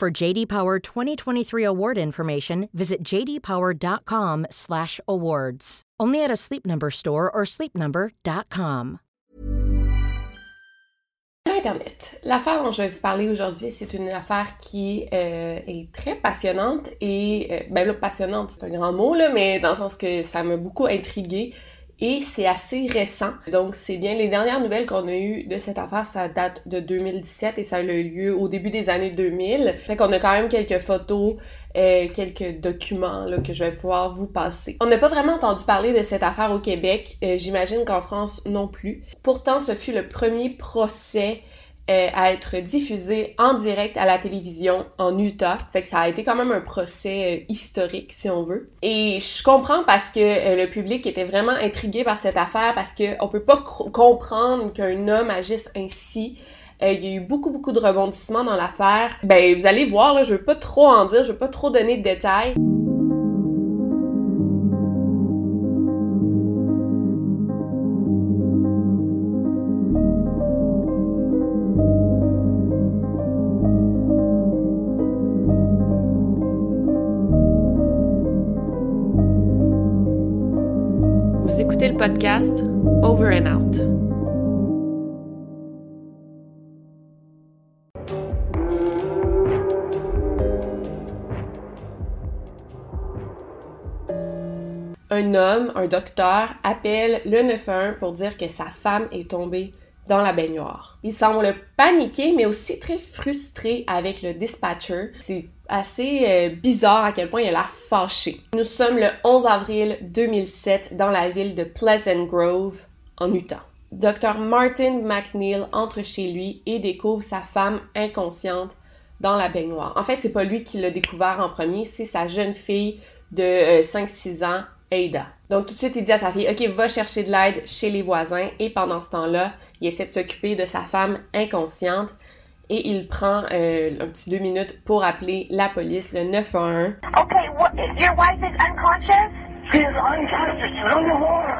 For JD Power 2023 award information, visit jdpower.com/awards. Only at a Sleep Number store or sleepnumber.com. Internet. L'affaire dont je vais vous parler aujourd'hui, c'est une affaire qui euh, est très passionnante et euh, ben là, passionnante, c'est un grand mot là, mais dans le sens que ça m'a beaucoup intriguée et c'est assez récent. Donc c'est bien les dernières nouvelles qu'on a eues de cette affaire, ça date de 2017 et ça a eu lieu au début des années 2000. Fait qu'on a quand même quelques photos, euh, quelques documents là, que je vais pouvoir vous passer. On n'a pas vraiment entendu parler de cette affaire au Québec, euh, j'imagine qu'en France non plus. Pourtant, ce fut le premier procès euh, à être diffusé en direct à la télévision en Utah. Fait que ça a été quand même un procès euh, historique, si on veut. Et je comprends parce que euh, le public était vraiment intrigué par cette affaire parce qu'on peut pas comprendre qu'un homme agisse ainsi. il y a eu beaucoup, beaucoup de rebondissements dans l'affaire. Ben, vous allez voir, là, je veux pas trop en dire, je veux pas trop donner de détails. Podcast Over and Out. Un homme, un docteur, appelle le 911 pour dire que sa femme est tombée dans la baignoire. Il semble paniqué, mais aussi très frustré avec le dispatcher. C'est assez euh, bizarre à quel point il a fâché. Nous sommes le 11 avril 2007 dans la ville de Pleasant Grove, en Utah. Dr. Martin McNeil entre chez lui et découvre sa femme inconsciente dans la baignoire. En fait, c'est pas lui qui l'a découvert en premier, c'est sa jeune fille de 5-6 euh, ans, Ada. Donc tout de suite, il dit à sa fille, OK, va chercher de l'aide chez les voisins. Et pendant ce temps-là, il essaie de s'occuper de sa femme inconsciente et il prend euh, un petit deux minutes pour appeler la police, le 911. Okay, what, your wife is unconscious? She is unconscious. She's underwater.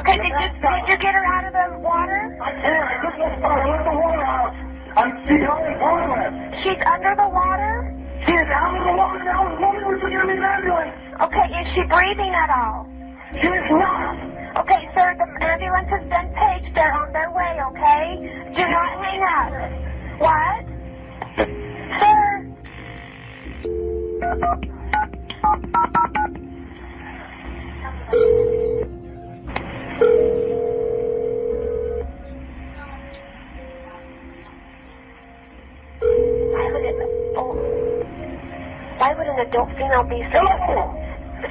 Okay, did you, did you get her out of the water? I can't. I just the water out. I'm, she's only progress. She's under the water? She is out of the water now. The woman was in an ambulance. Okay, is she breathing at all? She is not. Okay, sir, the ambulance has been paged. They're on their way, okay? Do not hang up. What? Sir? Why would it, oh, why would an adult female be so...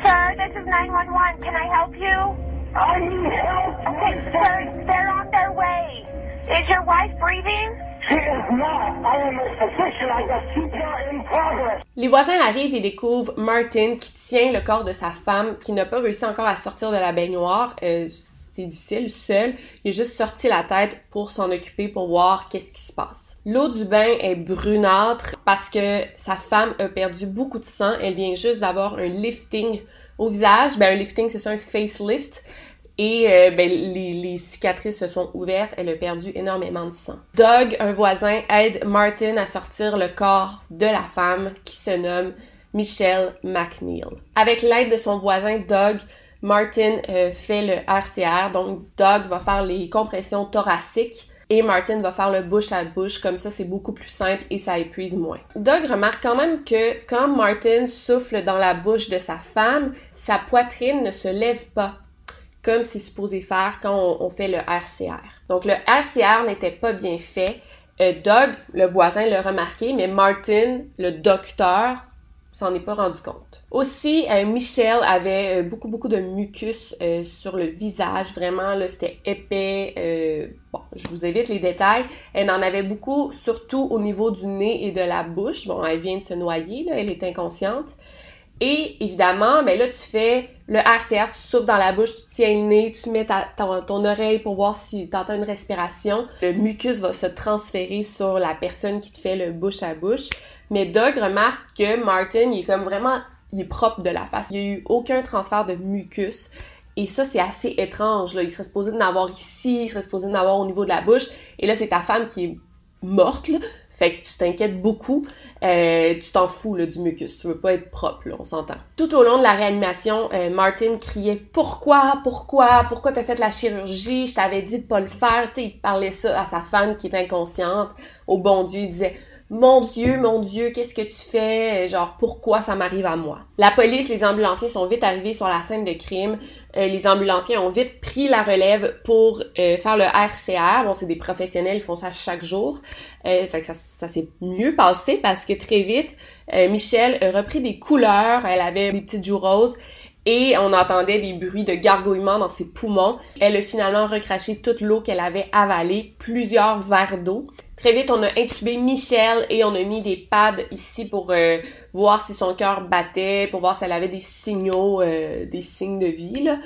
Sir, this is 911. Can I help you? I need help. Okay, sir, they're on their way. Is your wife breathing? Les voisins arrivent et découvrent Martin qui tient le corps de sa femme qui n'a pas réussi encore à sortir de la baignoire. Euh, c'est difficile, seul. Il a juste sorti la tête pour s'en occuper, pour voir qu'est-ce qui se passe. L'eau du bain est brunâtre parce que sa femme a perdu beaucoup de sang. Elle vient juste d'avoir un lifting au visage. Ben, un lifting, c'est ça, un facelift. Et euh, ben, les, cicatrices se sont ouvertes. Elle a perdu énormément de sang. Doug, un voisin, aide Martin à sortir le corps de la femme qui se nomme Michelle McNeil. Avec l'aide de son voisin Doug, Martin euh, fait le RCR. Donc Doug va faire les compressions thoraciques et Martin va faire le bouche à bouche. Comme ça, c'est beaucoup plus simple et ça épuise moins. Doug remarque quand même que quand Martin souffle dans la bouche de sa femme, sa poitrine ne se lève pas comme c'est supposé faire quand on, fait le RCR. Donc le RCR n'était pas bien fait. Euh, Doug, le voisin, l'a remarqué, mais Martin, le docteur, s'en est pas rendu compte. Aussi, euh, Michelle avait euh, beaucoup, beaucoup de mucus euh, sur le visage. Vraiment, là, c'était épais. bon, je vous évite les détails. Elle en avait beaucoup, surtout au niveau du nez et de la bouche. Bon, elle vient de se noyer, là, elle est inconsciente. Et évidemment, ben là, tu fais le RCR, tu souffles dans la bouche, tu tiens le nez, tu mets ta, ton, oreille pour voir si tu entends une respiration. Le mucus va se transférer sur la personne qui te fait le bouche à bouche. Mais Doug remarque que Martin, il est comme vraiment, il est propre de la face. Il n'y a eu aucun transfert de mucus. Et ça, c'est assez étrange. Là. Il serait supposé d'en avoir ici, il serait supposé d'en avoir au niveau de la bouche. Et là, c'est ta femme qui est morte. Fait que tu t'inquiètes beaucoup, euh, tu t'en fous du mucus, tu veux pas être propre, là, on s'entend. Tout au long de la réanimation, euh, Martin criait pourquoi, pourquoi, pourquoi t'as fait la chirurgie, je t'avais dit de pas le faire, il parlait ça à sa femme qui est inconsciente, au bon Dieu, il disait mon Dieu, mon Dieu, qu'est-ce que tu fais? Genre, pourquoi ça m'arrive à moi? La police, les ambulanciers sont vite arrivés sur la scène de crime. Euh, les ambulanciers ont vite pris la relève pour euh, faire le RCR. Bon, c'est des professionnels, ils font ça chaque jour. Euh, fait que ça, ça s'est mieux passé parce que très vite, Michelle a repris des couleurs. Elle avait des petites joues roses et on entendait des bruits de gargouillement dans ses poumons. Elle a finalement recraché toute l'eau qu'elle avait avalée, plusieurs verres d'eau. Très vite, on a intubé Michelle et on a mis des pads ici pour euh, voir si son cœur battait, pour voir si elle avait des signaux, euh, des signes de vie. Là.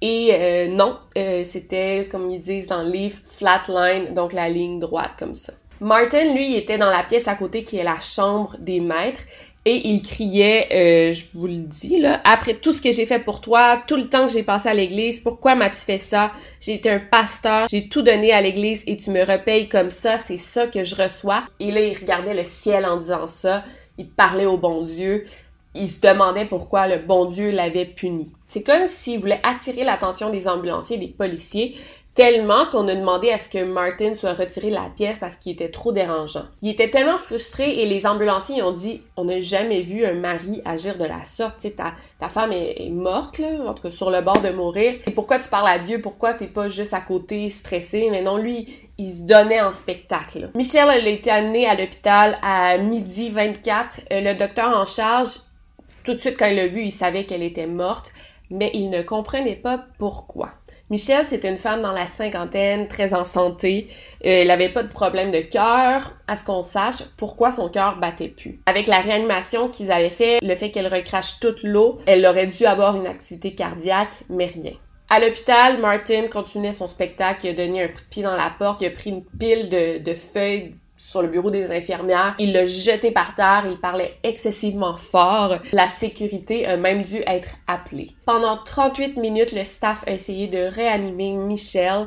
Et euh, non, c'était, comme ils disent dans le livre, flatline, donc la ligne droite comme ça. Martin, lui, était dans la pièce à côté qui est la chambre des maîtres et il criait, euh, je vous le dis, là, après tout ce que j'ai fait pour toi, tout le temps que j'ai passé à l'église, pourquoi m'as-tu fait ça? J'ai été un pasteur, j'ai tout donné à l'église et tu me repayes comme ça, c'est ça que je reçois. Et là, il regardait le ciel en disant ça, il parlait au bon Dieu, il se demandait pourquoi le bon Dieu l'avait puni. C'est comme s'il voulait attirer l'attention des ambulanciers, des policiers, tellement qu'on a demandé à ce que Martin soit retiré de la pièce parce qu'il était trop dérangeant. Il était tellement frustré et les ambulanciers ont dit on n'a jamais vu un mari agir de la sorte. Tu ta, ta femme est, morte, là, en tout cas sur le bord de mourir. Et pourquoi tu parles à Dieu? Pourquoi t'es pas juste à côté stressé? Mais non, lui, il se donnait en spectacle. Michelle, elle a été amenée à l'hôpital à midi 24. Euh, le docteur en charge, tout de suite quand il l'a vu, il savait qu'elle était morte mais il ne comprenait pas pourquoi. Michelle, c'était une femme dans la cinquantaine, très en santé. Euh, elle avait pas de problème de cœur. À ce qu'on sache, pourquoi son cœur battait plus. Avec la réanimation qu'ils avaient fait, le fait qu'elle recrache toute l'eau, elle aurait dû avoir une activité cardiaque, mais rien. À l'hôpital, Martin continuait son spectacle, il a donné un coup de pied dans la porte, il a pris une pile de feuilles sur le bureau des infirmières. Il l'a jeté par terre, il parlait excessivement fort. La sécurité a même dû être appelée. Pendant 38 minutes, le staff a essayé de réanimer Michelle.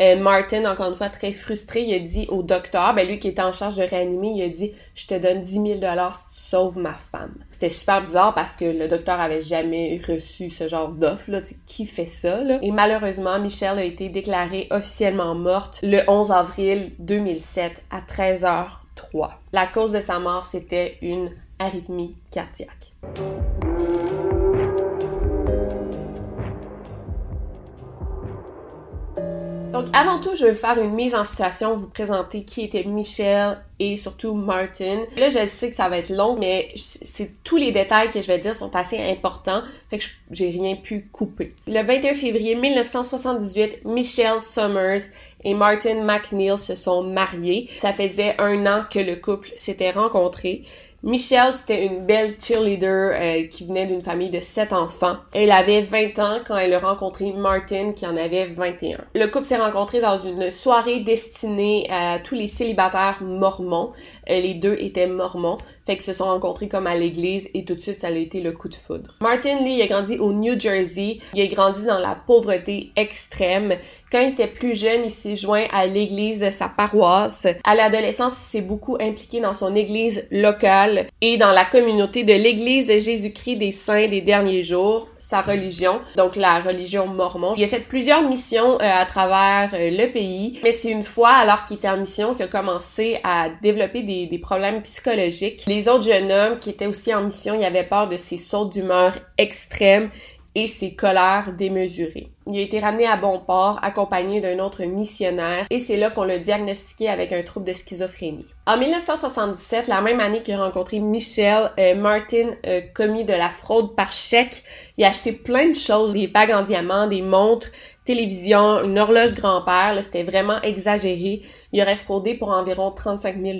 Euh, Martin, encore une fois, très frustré, il a dit au docteur, ben lui qui était en charge de réanimer, il a dit « Je te donne 10 000 dollars si tu sauves ma femme. » C'était super bizarre parce que le docteur avait jamais reçu ce genre d'offre, qui fait ça? Et malheureusement, Michelle a été déclarée officiellement morte le 11 avril 2007 à 13h03. La cause de sa mort, c'était une arythmie cardiaque. Donc, avant tout, je vais faire une mise en situation, vous présenter qui était Michelle et surtout Martin. Là, je sais que ça va être long, mais c'est tous les détails que je vais dire sont assez importants, fait que j'ai rien pu couper. Le 21 février 1978, Michelle Summers et Martin McNeil se sont mariés. Ça faisait un an que le couple s'était rencontré. Michelle, c'était une belle cheerleader euh, qui venait d'une famille de sept enfants. Elle avait 20 ans quand elle a rencontré Martin qui en avait 21. Le couple s'est rencontré dans une soirée destinée à tous les célibataires mormons. Euh, les deux étaient mormons, fait qu'ils se sont rencontrés comme à l'église et tout de suite ça a été le coup de foudre. Martin, lui, il a grandi au New Jersey. Il a grandi dans la pauvreté extrême. Quand il était plus jeune, il s'est joint à l'église de sa paroisse. À l'adolescence, il s'est beaucoup impliqué dans son église locale et dans la communauté de l'Église de Jésus-Christ des Saints des derniers jours, sa religion, donc la religion mormon. Il a fait plusieurs missions euh, à travers euh, le pays, mais c'est une fois, alors qu'il était en mission, qu'il a commencé à développer des, des, problèmes psychologiques. Les autres jeunes hommes qui étaient aussi en mission, ils avaient peur de ses sautes d'humeur extrêmes et ses colères démesurées. Il a été ramené à bon port, accompagné d'un autre missionnaire, et c'est là qu'on l'a diagnostiqué avec un trouble de schizophrénie. En 1977, la même année qu'il a rencontré Michelle, euh, Martin a commis de la fraude par chèque. Il a acheté plein de choses, des bagues en diamant, des montres, télévision, une horloge grand-père. C'était vraiment exagéré. Il aurait fraudé pour environ 35 000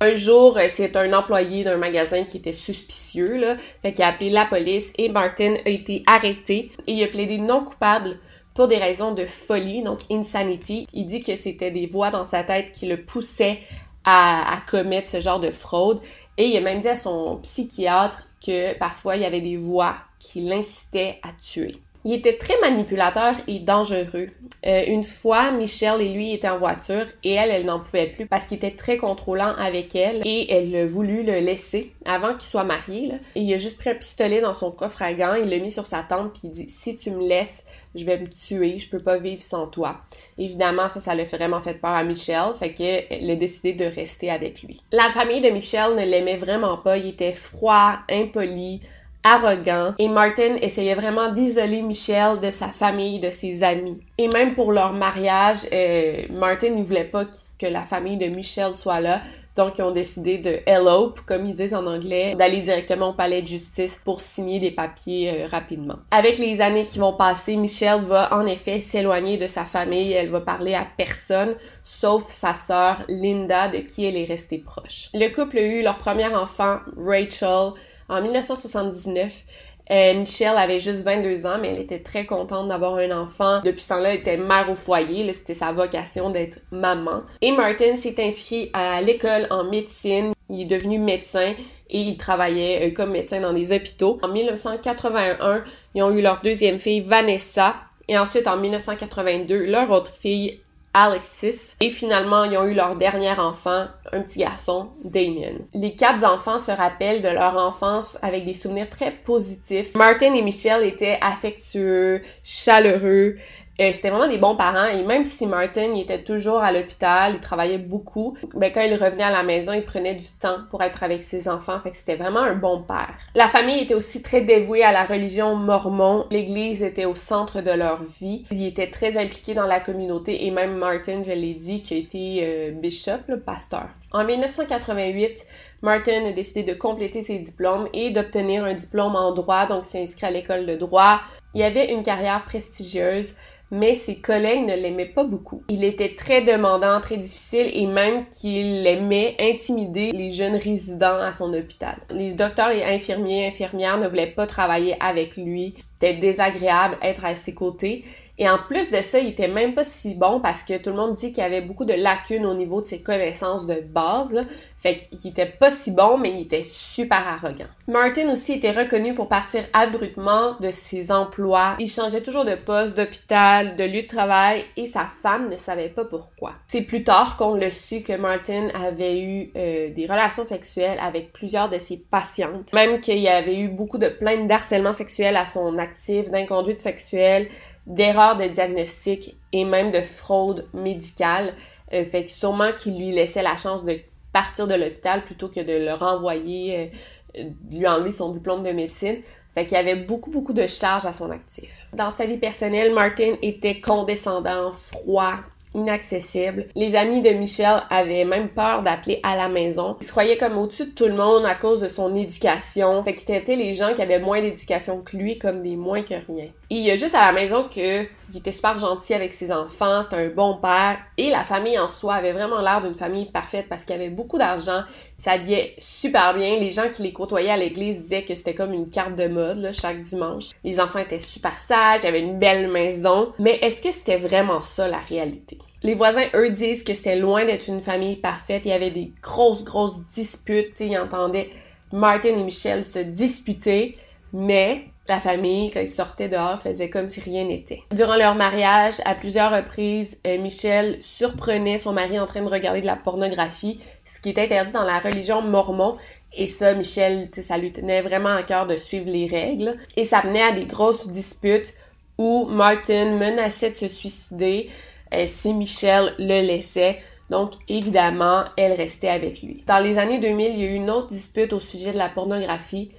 Un jour, euh, c'est un employé d'un magasin qui était suspicieux, là. Fait qu'il a appelé la police et Martin a été arrêté et il a plaidé non coupable pour des raisons de folie, donc insanity. Il dit que c'était des voix dans sa tête qui le poussaient à, commettre ce genre de fraude. Et il a même dit à son psychiatre que parfois il y avait des voix qui l'incitaient à tuer. Il était très manipulateur et dangereux. Euh, une fois, Michelle et lui étaient en voiture et elle, elle n'en pouvait plus parce qu'il était très contrôlant avec elle et elle a le laisser avant qu'il soit marié. Là. Et il a juste pris un pistolet dans son coffre à gants, il l'a mis sur sa tente puis il dit si tu me laisses, je vais me tuer, je peux pas vivre sans toi. Évidemment, ça, ça l'a vraiment fait peur à Michelle, fait qu'elle a décidé de rester avec lui. La famille de Michelle ne l'aimait vraiment pas, il était froid, impoli, arrogant et Martin essayait vraiment d'isoler Michelle de sa famille, de ses amis. Et même pour leur mariage, euh, Martin ne voulait pas que la famille de Michelle soit là. Donc, ils ont décidé de elope, comme ils disent en anglais, d'aller directement au palais de justice pour signer des papiers euh, rapidement. Avec les années qui vont passer, Michelle va en effet s'éloigner de sa famille. Elle va parler à personne, sauf sa sœur Linda, de qui elle est restée proche. Le couple a eu leur premier enfant, Rachel, en 1979, euh, Michelle avait juste 22 ans, mais elle était très contente d'avoir un enfant. Depuis ce temps-là, elle était mère au foyer. C'était sa vocation d'être maman. Et Martin s'est inscrit à l'école en médecine. Il est devenu médecin et il travaillait euh, comme médecin dans des hôpitaux. En 1981, ils ont eu leur deuxième fille, Vanessa. Et ensuite, en 1982, leur autre fille, Alexis. Et finalement, ils ont eu leur dernier enfant, un petit garçon, Damien. Les quatre enfants se rappellent de leur enfance avec des souvenirs très positifs. Martin et Michelle étaient affectueux, chaleureux, euh, c'était vraiment des bons parents et même si Martin il était toujours à l'hôpital, il travaillait beaucoup, ben quand il revenait à la maison, il prenait du temps pour être avec ses enfants, fait que c'était vraiment un bon père. La famille était aussi très dévouée à la religion mormon. L'église était au centre de leur vie. Ils étaient très impliqués dans la communauté et même Martin, je l'ai dit, qui a été euh, bishop, le pasteur. En 1988, Martin a décidé de compléter ses diplômes et d'obtenir un diplôme en droit, donc s'est inscrit à l'école de droit. Il avait une carrière prestigieuse mais ses collègues ne l'aimaient pas beaucoup. Il était très demandant, très difficile et même qu'il aimait intimider les jeunes résidents à son hôpital. Les docteurs et infirmiers, infirmières ne voulaient pas travailler avec lui. C'était désagréable être à ses côtés et en plus de ça, il était même pas si bon parce que tout le monde dit qu'il avait beaucoup de lacunes au niveau de ses connaissances de base. Là. Fait qu'il était pas si bon, mais il était super arrogant. Martin aussi était reconnu pour partir abruptement de ses emplois. Il changeait toujours de poste, d'hôpital, de lieu de travail et sa femme ne savait pas pourquoi. C'est plus tard qu'on le su que Martin avait eu euh, des relations sexuelles avec plusieurs de ses patientes. Même qu'il y avait eu beaucoup de plaintes d'harcèlement sexuel à son actif, d'inconduite sexuelle, d'erreurs de diagnostic et même de fraude médicale. Euh, fait que sûrement qu'il lui laissait la chance de partir de l'hôpital plutôt que de le renvoyer, euh, lui enlever son diplôme de médecine. Fait qu'il y avait beaucoup, beaucoup de charges à son actif. Dans sa vie personnelle, Martin était condescendant, froid, inaccessible. Les amis de Michel avaient même peur d'appeler à la maison. Ils se croyaient comme au-dessus de tout le monde à cause de son éducation. Fait qu'ils étaient les gens qui avaient moins d'éducation que lui comme des moins que rien. Il y a juste à la maison que il était super gentil avec ses enfants, c'était un bon père et la famille en soi avait vraiment l'air d'une famille parfaite parce qu'il avait beaucoup d'argent, s'habillait super bien, les gens qui les côtoyaient à l'église disaient que c'était comme une carte de mode chaque dimanche. Les enfants étaient super sages, il y avait une belle maison, mais est-ce que c'était vraiment ça la réalité? Les voisins, eux, disent que c'était loin d'être une famille parfaite. Il y avait des grosses, grosses disputes. Ils entendaient Martin et Michel se disputer, mais la famille, quand ils sortaient dehors, faisait comme si rien n'était. Durant leur mariage, à plusieurs reprises, euh, Michel surprenait son mari en train de regarder de la pornographie, ce qui est interdit dans la religion mormon. Et ça, Michel, ça lui tenait vraiment à cœur de suivre les règles. Et ça menait à des grosses disputes où Martin menaçait de se suicider euh, si Michel le laissait. Donc, évidemment, elle restait avec lui. Dans les années 2000, il y a eu une autre dispute au sujet de la pornographie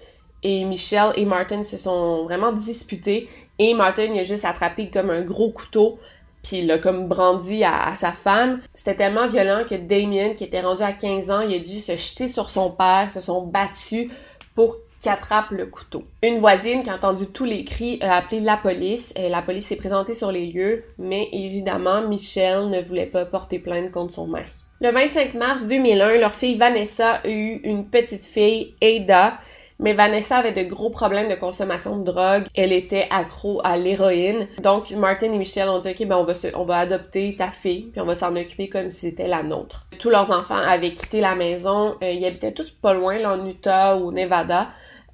et Michelle et Martin se sont vraiment disputés et Martin il a juste attrapé comme un gros couteau puis il l'a comme brandi à, sa femme. C'était tellement violent que Damien, qui était rendu à 15 ans, il a dû se jeter sur son père, se sont battus pour qui attrape le couteau. Une voisine qui a entendu tous les cris a appelé la police. Et la police s'est présentée sur les lieux, mais évidemment, Michelle ne voulait pas porter plainte contre son mari. Le 25 mars 2001, leur fille Vanessa a eu une petite fille, Ada, mais Vanessa avait de gros problèmes de consommation de drogue. Elle était accro à l'héroïne. Donc, Martin et Michelle ont dit, OK, ben, on va, adopter ta fille, puis on va s'en occuper comme si c'était la nôtre. Tous leurs enfants avaient quitté la maison. Euh, ils habitaient tous pas loin, là, en Utah ou au Nevada.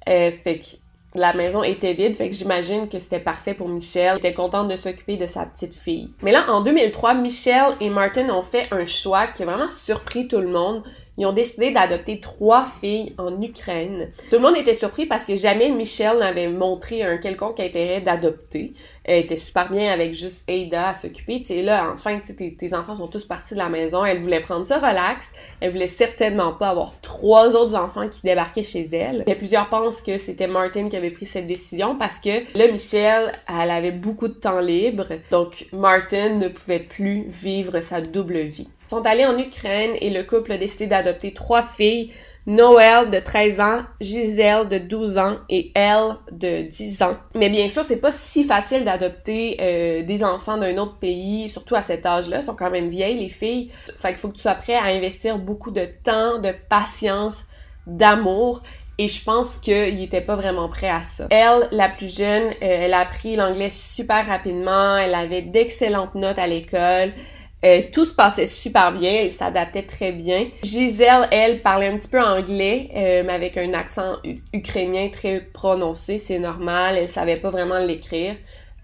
Euh, fait que la maison était vide, fait que j'imagine que c'était parfait pour Michelle. Elle était contente de s'occuper de sa petite fille. Mais là, en 2003, Michelle et Martin ont fait un choix qui a vraiment surpris tout le monde ils ont décidé d'adopter trois filles en Ukraine. Tout le monde était surpris parce que jamais Michelle n'avait montré un quelconque intérêt d'adopter. Elle était super bien avec juste Ada à s'occuper. Tu là, enfin, tes, tes enfants sont tous partis de la maison. Elle voulait prendre ça relax. Elle voulait certainement pas avoir trois autres enfants qui débarquaient chez elle. Et plusieurs pensent que c'était Martin qui avait pris cette décision parce que là, Michelle, elle avait beaucoup de temps libre. Donc, Martin ne pouvait plus vivre sa double vie sont allés en Ukraine et le couple a décidé d'adopter trois filles, Noël de 13 ans, Gisèle de 12 ans et Elle de 10 ans. Mais bien sûr, c'est pas si facile d'adopter euh, des enfants d'un autre pays, surtout à cet âge-là, Elles sont quand même vieilles les filles. Fait qu'il faut que tu sois prêt à investir beaucoup de temps, de patience, d'amour et je pense qu'il était pas vraiment prêt à ça. Elle, la plus jeune, euh, elle a appris l'anglais super rapidement, elle avait d'excellentes notes à l'école, euh, tout se passait super bien, elle s'adaptait très bien. Gisèle, elle, parlait un petit peu anglais, euh, mais avec un accent ukrainien très prononcé, c'est normal, elle savait pas vraiment l'écrire.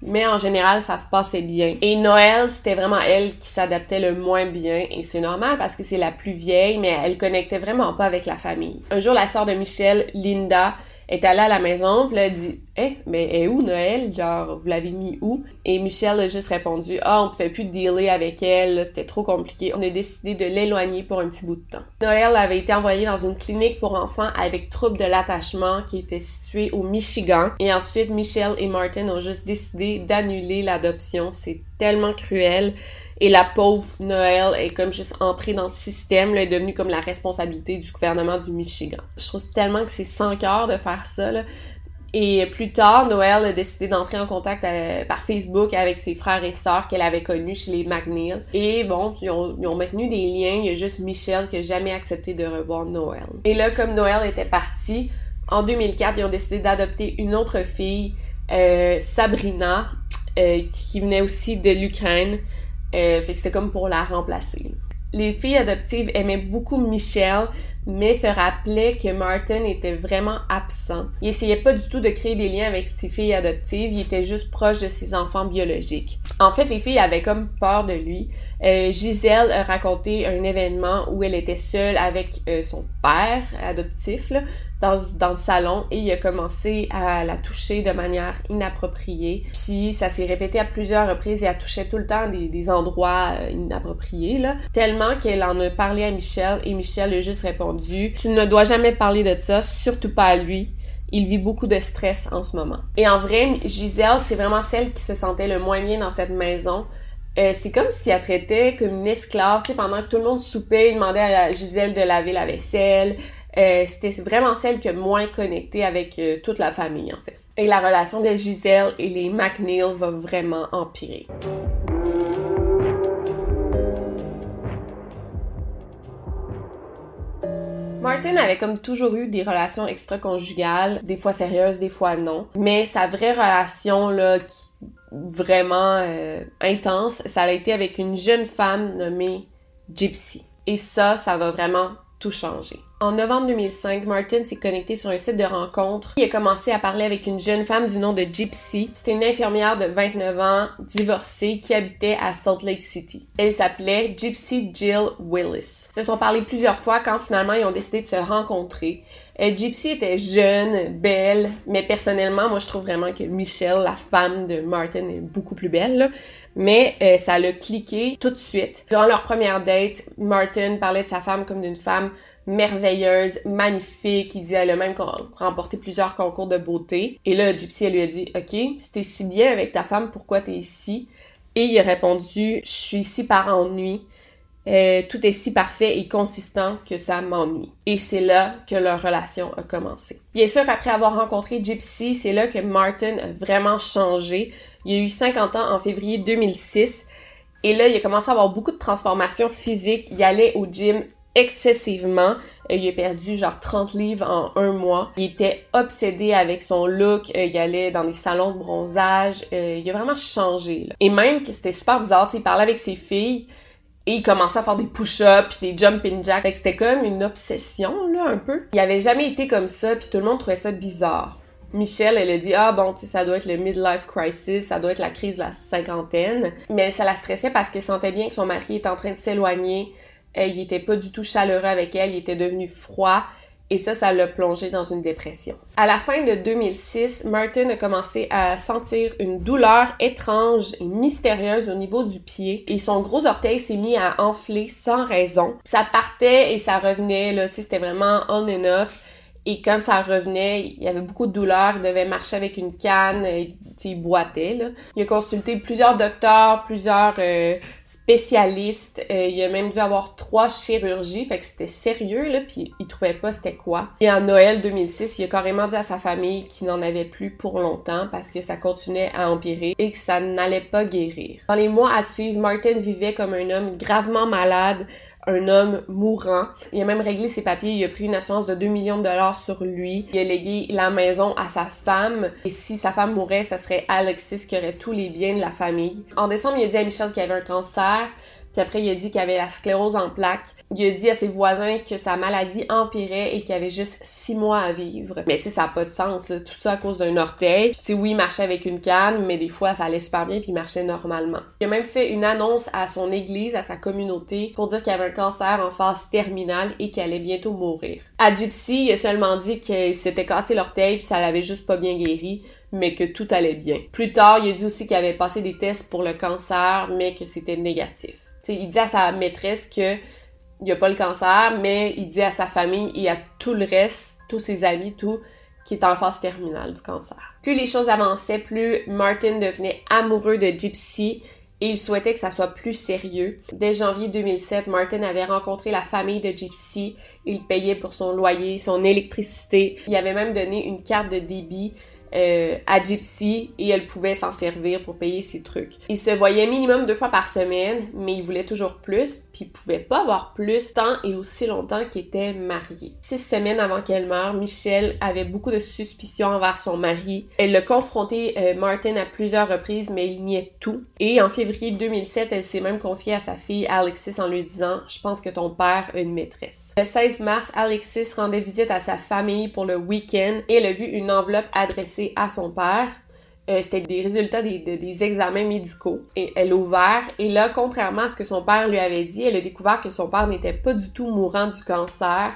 Mais en général, ça se passait bien. Et Noël, c'était vraiment elle qui s'adaptait le moins bien. Et c'est normal parce que c'est la plus vieille, mais elle connectait vraiment pas avec la famille. Un jour, la sœur de Michel, Linda, est allée à la maison, elle a dit Eh, mais est où Noël? Genre, vous l'avez mis où? Et Michelle a juste répondu Ah, on pouvait plus dealer avec elle, c'était trop compliqué. On a décidé de l'éloigner pour un petit bout de temps. Noël avait été envoyée dans une clinique pour enfants avec troubles de l'attachement qui était située au Michigan. Et ensuite, Michelle et Martin ont juste décidé d'annuler l'adoption. C'est tellement cruel. Et la pauvre Noël est comme juste entrée dans ce système, là, est devenue comme la responsabilité du gouvernement du Michigan. Je trouve tellement que c'est sans cœur de faire ça. Et plus tard, Noël a décidé d'entrer en contact euh, par Facebook avec ses frères et sœurs qu'elle avait connus chez les McNeil. Et bon, ils ont, maintenu des liens. Il y a juste Michelle qui a jamais accepté de revoir Noël. Et là, comme Noël était parti, en 2004, ils ont décidé d'adopter une autre fille, euh, Sabrina, euh, qui venait aussi de l'Ukraine. Fait c'était comme pour la remplacer. Les filles adoptives aimaient beaucoup Michelle, mais se rappelaient que Martin était vraiment absent. Il essayait pas du tout de créer des liens avec ses filles adoptives, il était juste proche de ses enfants biologiques. En fait, les filles avaient comme peur de lui. Euh, Gisèle a raconté un événement où elle était seule avec euh, son père adoptif, là, dans, dans le salon et il a commencé à la toucher de manière inappropriée. Puis ça s'est répété à plusieurs reprises et elle touchait tout le temps des, des endroits euh, inappropriés, là. Tellement qu'elle en a parlé à Michel et Michel a juste répondu « Tu ne dois jamais parler de ça, surtout pas à lui. » Il vit beaucoup de stress en ce moment. Et en vrai, Gisèle, c'est vraiment celle qui se sentait le moins bien dans cette maison. Euh, c'est comme si elle traitait comme une esclave, tu sais, pendant que tout le monde soupait, il demandait à Gisèle de laver la vaisselle, euh, c'était vraiment celle qui est moins connectée avec euh, toute la famille, en fait. Et la relation de Giselle et les McNeil va vraiment empirer. Martin avait comme toujours eu des relations extra-conjugales, des fois sérieuses, des fois non. Mais sa vraie relation, là, vraiment euh, intense, ça a été avec une jeune femme nommée Gypsy. Et ça, ça va vraiment tout changer. En novembre 2005, Martin s'est connecté sur un site de rencontre. Il a commencé à parler avec une jeune femme du nom de Gypsy. C'était une infirmière de 29 ans, divorcée, qui habitait à Salt Lake City. Elle s'appelait Gypsy Jill Willis. Ils se sont parlé plusieurs fois quand finalement ils ont décidé de se rencontrer. Euh, Gypsy était jeune, belle, mais personnellement, moi je trouve vraiment que Michelle, la femme de Martin, est beaucoup plus belle. Mais euh, ça l'a cliqué tout de suite. Durant leur première date, Martin parlait de sa femme comme d'une femme merveilleuse, magnifique. Il dit elle a même remporté plusieurs concours de beauté. Et là, Gypsy, elle lui a dit, OK, si t'es si bien avec ta femme, pourquoi t'es ici? Et il a répondu, je suis ici par ennui. Euh, tout est si parfait et consistant que ça m'ennuie. Et c'est là que leur relation a commencé. Bien sûr, après avoir rencontré Gypsy, c'est là que Martin a vraiment changé. Il a eu 50 ans en février 2006. Et là, il a commencé à avoir beaucoup de transformations physiques. Il allait au gym excessivement. Euh, il a perdu genre 30 livres en un mois. Il était obsédé avec son look. Euh, il allait dans des salons de bronzage. il a vraiment changé. Et même que c'était super bizarre, il parlait avec ses filles. Et il commençait à faire des push-ups puis des jumping jacks. C'était comme une obsession, là, un peu. Il avait jamais été comme ça, puis tout le monde trouvait ça bizarre. Michelle, elle a dit ah bon, ça doit être le midlife crisis, ça doit être la crise de la cinquantaine. Mais ça la stressait parce qu'elle sentait bien que son mari était en train de s'éloigner. Il était pas du tout chaleureux avec elle, il était devenu froid. Et ça, ça l'a plongé dans une dépression. À la fin de 2006, Martin a commencé à sentir une douleur étrange et mystérieuse au niveau du pied et son gros orteil s'est mis à enfler sans raison. Ça partait et ça revenait, là, tu sais, c'était vraiment on and off. Et quand ça revenait, il y avait beaucoup de douleur, il devait marcher avec une canne, il boitait. Là. Il a consulté plusieurs docteurs, plusieurs euh, spécialistes. Euh, il a même dû avoir trois chirurgies, fait que c'était sérieux, puis il trouvait pas c'était quoi. Et en Noël 2006, il a carrément dit à sa famille qu'il n'en avait plus pour longtemps parce que ça continuait à empirer et que ça n'allait pas guérir. Dans les mois à suivre, Martin vivait comme un homme gravement malade, un homme mourant. Il a même réglé ses papiers, il a pris une assurance de 2 millions de dollars sur lui. Il a légué la maison à sa femme. Et si sa femme mourait, ce serait Alexis qui aurait tous les biens de la famille. En décembre, il a dit à Michel qu'il avait un cancer. Puis après, il a dit qu'il avait la sclérose en plaques. Il a dit à ses voisins que sa maladie empirait et qu'il avait juste six mois à vivre. Mais tu sais, ça n'a pas de sens. Tout ça à cause d'un orteil. Tu sais, oui, il marchait avec une canne, mais des fois, ça allait super bien puis il marchait normalement. Il a même fait une annonce à son église, à sa communauté, pour dire qu'il avait un cancer en phase terminale et qu'il allait bientôt mourir. À Gypsy, il a seulement dit qu'il s'était cassé l'orteil puis ça l'avait juste pas bien guéri mais que tout allait bien. Plus tard, il a dit aussi qu'il avait passé des tests pour le cancer, mais que c'était négatif il dit à sa maîtresse que il a pas le cancer, mais il dit à sa famille et à tout le reste, tous ses amis, tout, qui est en phase terminale du cancer. Plus les choses avançaient, plus Martin devenait amoureux de Gypsy et il souhaitait que ça soit plus sérieux. Dès janvier 2007, Martin avait rencontré la famille de Gypsy. Il payait pour son loyer, son électricité. Il avait même donné une carte de débit euh, à Gypsy et elle pouvait s'en servir pour payer ses trucs. Il se voyait minimum deux fois par semaine, mais il voulait toujours plus, puis il pouvait pas avoir plus tant et aussi longtemps qu'il était marié. Six semaines avant qu'elle meure, Michelle avait beaucoup de suspicions envers son mari. Elle l'a confronté euh, Martin à plusieurs reprises, mais il niait tout. Et en février 2007, elle s'est même confiée à sa fille Alexis en lui disant « Je pense que ton père a une maîtresse ». Le 16 mars, Alexis rendait visite à sa famille pour le week-end et elle a vu une enveloppe adressée à son père. Euh, c'était des résultats des, examens médicaux. Et elle l'a ouvert. Et là, contrairement à ce que son père lui avait dit, elle a découvert que son père n'était pas du tout mourant du cancer,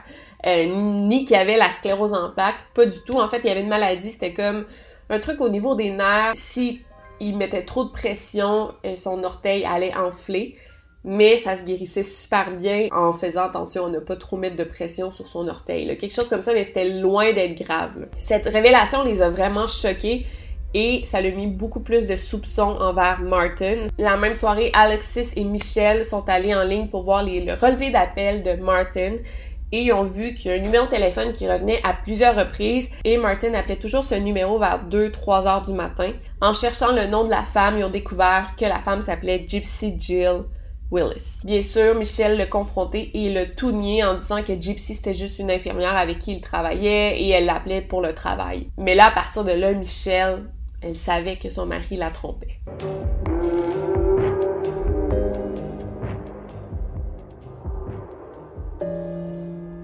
euh, ni qu'il avait la sclérose en plaques. Pas du tout. En fait, il y avait une maladie. C'était comme un truc au niveau des nerfs. Si il mettait trop de pression, euh, son orteil allait enfler mais ça se guérissait super bien en faisant attention à ne pas trop mettre de pression sur son orteil. Quelque chose comme ça, mais c'était loin d'être grave. Cette révélation les a vraiment choqués et ça lui a mis beaucoup plus de soupçons envers Martin. La même soirée, Alexis et Michelle sont allés en ligne pour voir les, le relevé d'appel de Martin et ils ont vu qu'il y a un numéro de téléphone qui revenait à plusieurs reprises et Martin appelait toujours ce numéro vers 2-3 heures du matin. En cherchant le nom de la femme, ils ont découvert que la femme s'appelait Gypsy Jill Willis. Bien sûr, Michel l'a confronté et le tout nié en disant que Gypsy c'était juste une infirmière avec qui il travaillait et elle l'appelait pour le travail. Mais là, à partir de là, Michelle, elle savait que son mari la trompait.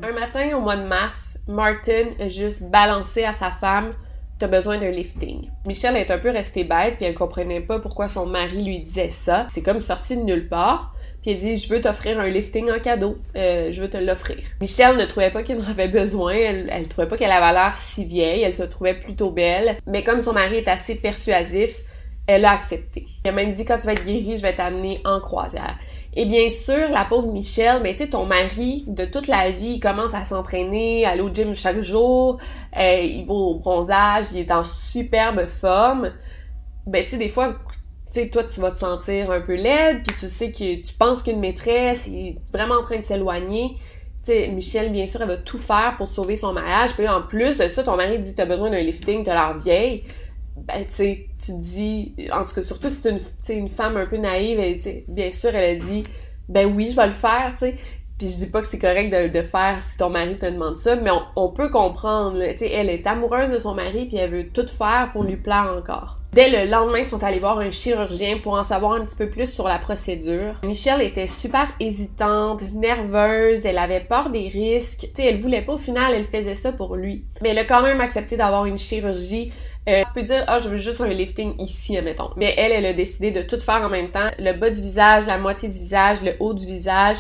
Un matin au mois de mars, Martin a juste balancé à sa femme T'as besoin d'un lifting. Michelle est un peu restée bête, puis elle comprenait pas pourquoi son mari lui disait ça. C'est comme sorti de nulle part. Puis elle dit Je veux t'offrir un lifting en cadeau. Euh, je veux te l'offrir. Michelle ne trouvait pas qu'elle en avait besoin. Elle, trouvait pas qu'elle avait l'air si vieille. Elle se trouvait plutôt belle. Mais comme son mari est assez persuasif, elle a accepté. Elle a même dit Quand tu vas être guérie, je vais t'amener en croisière. Et bien sûr, la pauvre Michelle, mais tu sais, ton mari, de toute la vie, il commence à s'entraîner, aller au gym chaque jour, euh, il va au bronzage, il est en superbe forme. Ben, tu sais, des fois, sais, toi, tu vas te sentir un peu laide, puis tu sais que tu penses qu'une maîtresse est vraiment en train de s'éloigner. Tu sais, Michelle, bien sûr, elle va tout faire pour sauver son mariage. Puis en plus de ça, ton mari dit t'as besoin d'un lifting, t'as l'air vieille. Ben, tu sais, tu dis, en tout cas, surtout si t'es une, une femme un peu naïve, bien sûr, elle a dit, ben oui, je vais le faire, tu sais. Puis je dis pas que c'est correct de, de faire si ton mari te demande ça, mais on, on peut comprendre, tu sais, elle est amoureuse de son mari, puis elle veut tout faire pour lui plaire encore. Dès le lendemain, ils sont allés voir un chirurgien pour en savoir un petit peu plus sur la procédure. Michelle était super hésitante, nerveuse, elle avait peur des risques. Tu sais, elle voulait pas, au final, elle faisait ça pour lui. Mais elle a quand même accepté d'avoir une chirurgie. Euh, tu peux dire, ah, je veux juste un lifting ici, admettons. Mais elle, elle a décidé de tout faire en même temps. Le bas du visage, la moitié du visage, le haut du visage,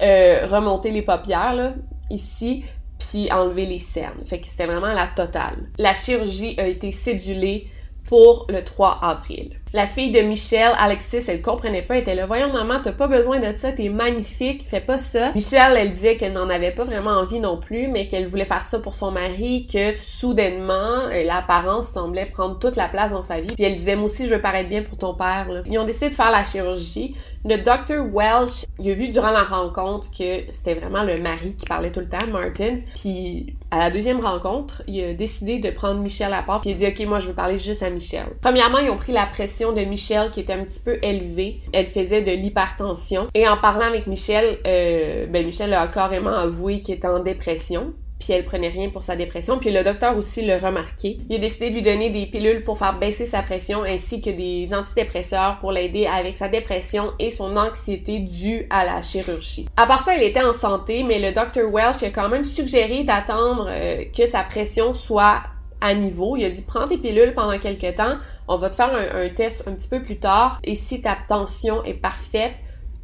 euh, remonter les paupières, là, ici, puis enlever les cernes. Fait que c'était vraiment la totale. La chirurgie a été cédulée pour le 3 avril. La fille de Michelle, Alexis, elle comprenait pas, elle était là, voyons maman, t'as pas besoin de ça, t'es magnifique, fais pas ça. Michelle, elle disait qu'elle n'en avait pas vraiment envie non plus, mais qu'elle voulait faire ça pour son mari, que soudainement, euh, l'apparence semblait prendre toute la place dans sa vie. Puis elle disait, moi aussi, je veux paraître bien pour ton père. Ils ont décidé de faire la chirurgie. Le docteur Welsh, il a vu durant la rencontre que c'était vraiment le mari qui parlait tout le temps, Martin. Puis à la deuxième rencontre, il a décidé de prendre Michelle à part, puis il a dit, OK, moi, je veux parler juste à Michelle. Premièrement, ils ont pris la pression de Michelle qui était un petit peu élevée. Elle faisait de l'hypertension. Et en parlant avec Michelle, euh, ben Michelle a carrément avoué qu'elle était en dépression puis elle prenait rien pour sa dépression. Puis le docteur aussi l'a remarqué. Il a décidé de lui donner des pilules pour faire baisser sa pression ainsi que des antidépresseurs pour l'aider avec sa dépression et son anxiété due à la chirurgie. À part ça, elle était en santé, mais le docteur Welsh a quand même suggéré d'attendre euh, que sa pression soit à niveau. Il a dit prends tes pilules pendant quelques temps, on va te faire un, test un petit peu plus tard et si ta tension est parfaite,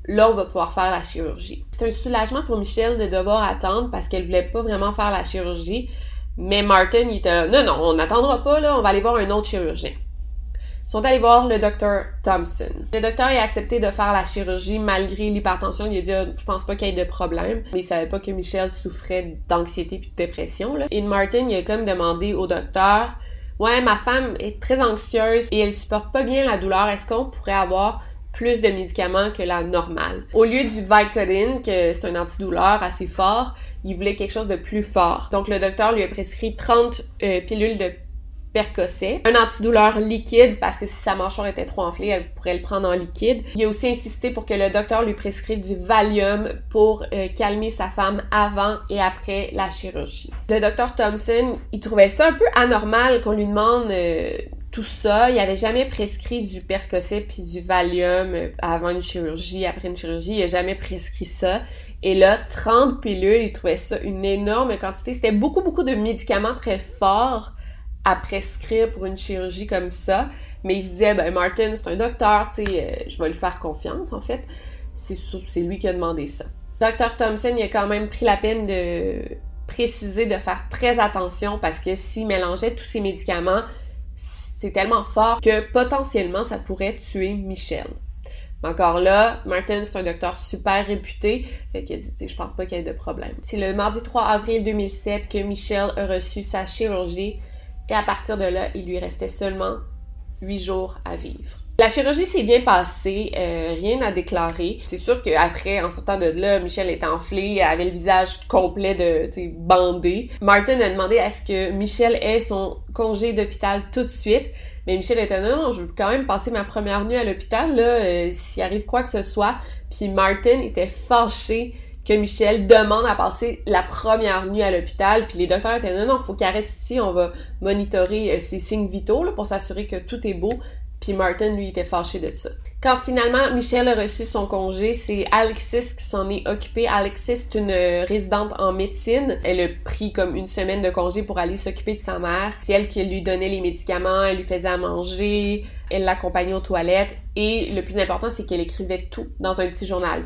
là on va pouvoir faire la chirurgie. C'est un soulagement pour Michelle de devoir attendre parce qu'elle voulait pas vraiment faire la chirurgie, mais Martin il était non non, on n'attendra pas là, on va aller voir un autre chirurgien sont allés voir le docteur Thompson. Le docteur a accepté de faire la chirurgie malgré l'hypertension. Il a dit ah, je pense pas qu'il y ait de problème. Mais il savait pas que Michelle souffrait d'anxiété puis de dépression. Et Martin il a comme demandé au docteur Ouais, ma femme est très anxieuse et elle supporte pas bien la douleur. Est-ce qu'on pourrait avoir plus de médicaments que la normale. Au lieu du Vicodin, que c'est un antidouleur assez fort, il voulait quelque chose de plus fort. Donc le docteur lui a prescrit 30 euh, pilules de Un antidouleur liquide parce que si sa mâchoire était trop enflée, elle pourrait le prendre en liquide. Il a aussi insisté pour que le docteur lui prescrive du Valium pour euh, calmer sa femme avant et après la chirurgie. Le docteur Thompson, il trouvait ça un peu anormal qu'on lui demande euh, tout ça. Il avait jamais prescrit du Percocet puis du Valium euh, avant une chirurgie, après une chirurgie. Il a jamais prescrit ça. Et là, 30 pilules, il trouvait ça une énorme quantité. C'était beaucoup, beaucoup de médicaments très forts à prescrire pour une chirurgie comme ça. Mais il se disait, ben Martin, c'est un docteur, tu sais, euh, je vais lui faire confiance, en fait. C'est lui qui a demandé ça. Docteur Thompson, il a quand même pris la peine de préciser de faire très attention parce que s'il mélangeait tous ces médicaments, c'est tellement fort que potentiellement ça pourrait tuer Michel. Mais encore là, Martin, c'est un docteur super réputé, fait qu'il a dit, je pense pas qu'il y ait de problème. C'est le mardi 3 avril 2007 que Michel a reçu sa chirurgie et à partir de là, il lui restait seulement huit jours à vivre. La chirurgie s'est bien passée, euh, rien à déclarer. C'est sûr qu'après, en sortant de là, Michel était enflé, avait le visage complet de bandé. Martin a demandé à ce que Michel ait son congé d'hôpital tout de suite. Mais Michel était non, je veux quand même passer ma première nuit à l'hôpital, là, euh, s'il arrive quoi que ce soit. Puis Martin était fâché que Michel demande à passer la première nuit à l'hôpital, puis les docteurs étaient non, non, faut qu'il reste ici, on va monitorer euh, ses signes vitaux pour s'assurer que tout est beau. Puis Martin, lui, était fâché de ça. Quand finalement Michel a reçu son congé, c'est Alexis qui s'en est occupé. Alexis est une euh, résidente en médecine. Elle a pris comme une semaine de congé pour aller s'occuper de sa mère. C'est elle qui lui donnait les médicaments, elle lui faisait à manger, elle l'accompagnait aux toilettes. Et le plus important, c'est qu'elle écrivait tout dans un petit journal.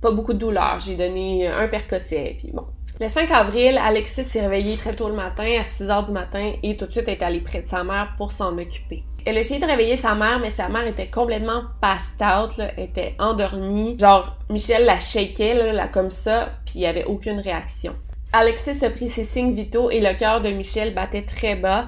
Pas beaucoup de douleur. J'ai donné un percocet, puis bon. Le 5 avril, Alexis s'est réveillée très tôt le matin, à 6 heures du matin, et tout de suite est allée près de sa mère pour s'en occuper. Elle a essayé de réveiller sa mère, mais sa mère était complètement passed out, là, était endormie. Genre, Michel la shakeait, là, comme ça, puis il y avait aucune réaction. Alexis a pris ses signes vitaux et le cœur de Michel battait très bas.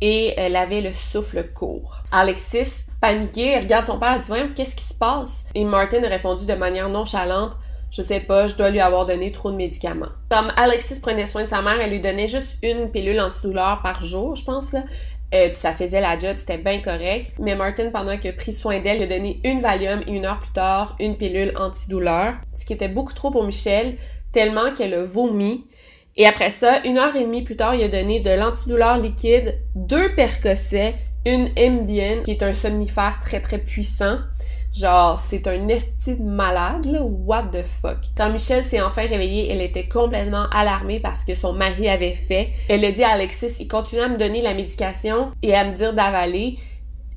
Et elle avait le souffle court. Alexis, paniqué, regarde son père et dit Voyons, qu'est-ce qui se passe? Et Martin a répondu de manière nonchalante je sais pas, je dois lui avoir donné trop de médicaments. Comme Alexis prenait soin de sa mère, elle lui donnait juste une pilule antidouleur par jour, je pense, là. Euh, puis ça faisait la job, c'était bien correct. Mais Martin, pendant qu'il a pris soin d'elle, lui a donné une Valium et une heure plus tard, une pilule antidouleur. Ce qui était beaucoup trop pour Michel, tellement qu'elle a vomi. Et après ça, une heure et demie plus tard, il a donné de l'antidouleur liquide, deux Percocets, une Ambien, qui est un somnifère très très puissant. Genre, c'est un esti de malade, là. What the fuck? Quand Michelle s'est enfin réveillée, elle était complètement alarmée parce que son mari avait fait. Elle a dit à Alexis, il continuait à me donner la médication et à me dire d'avaler.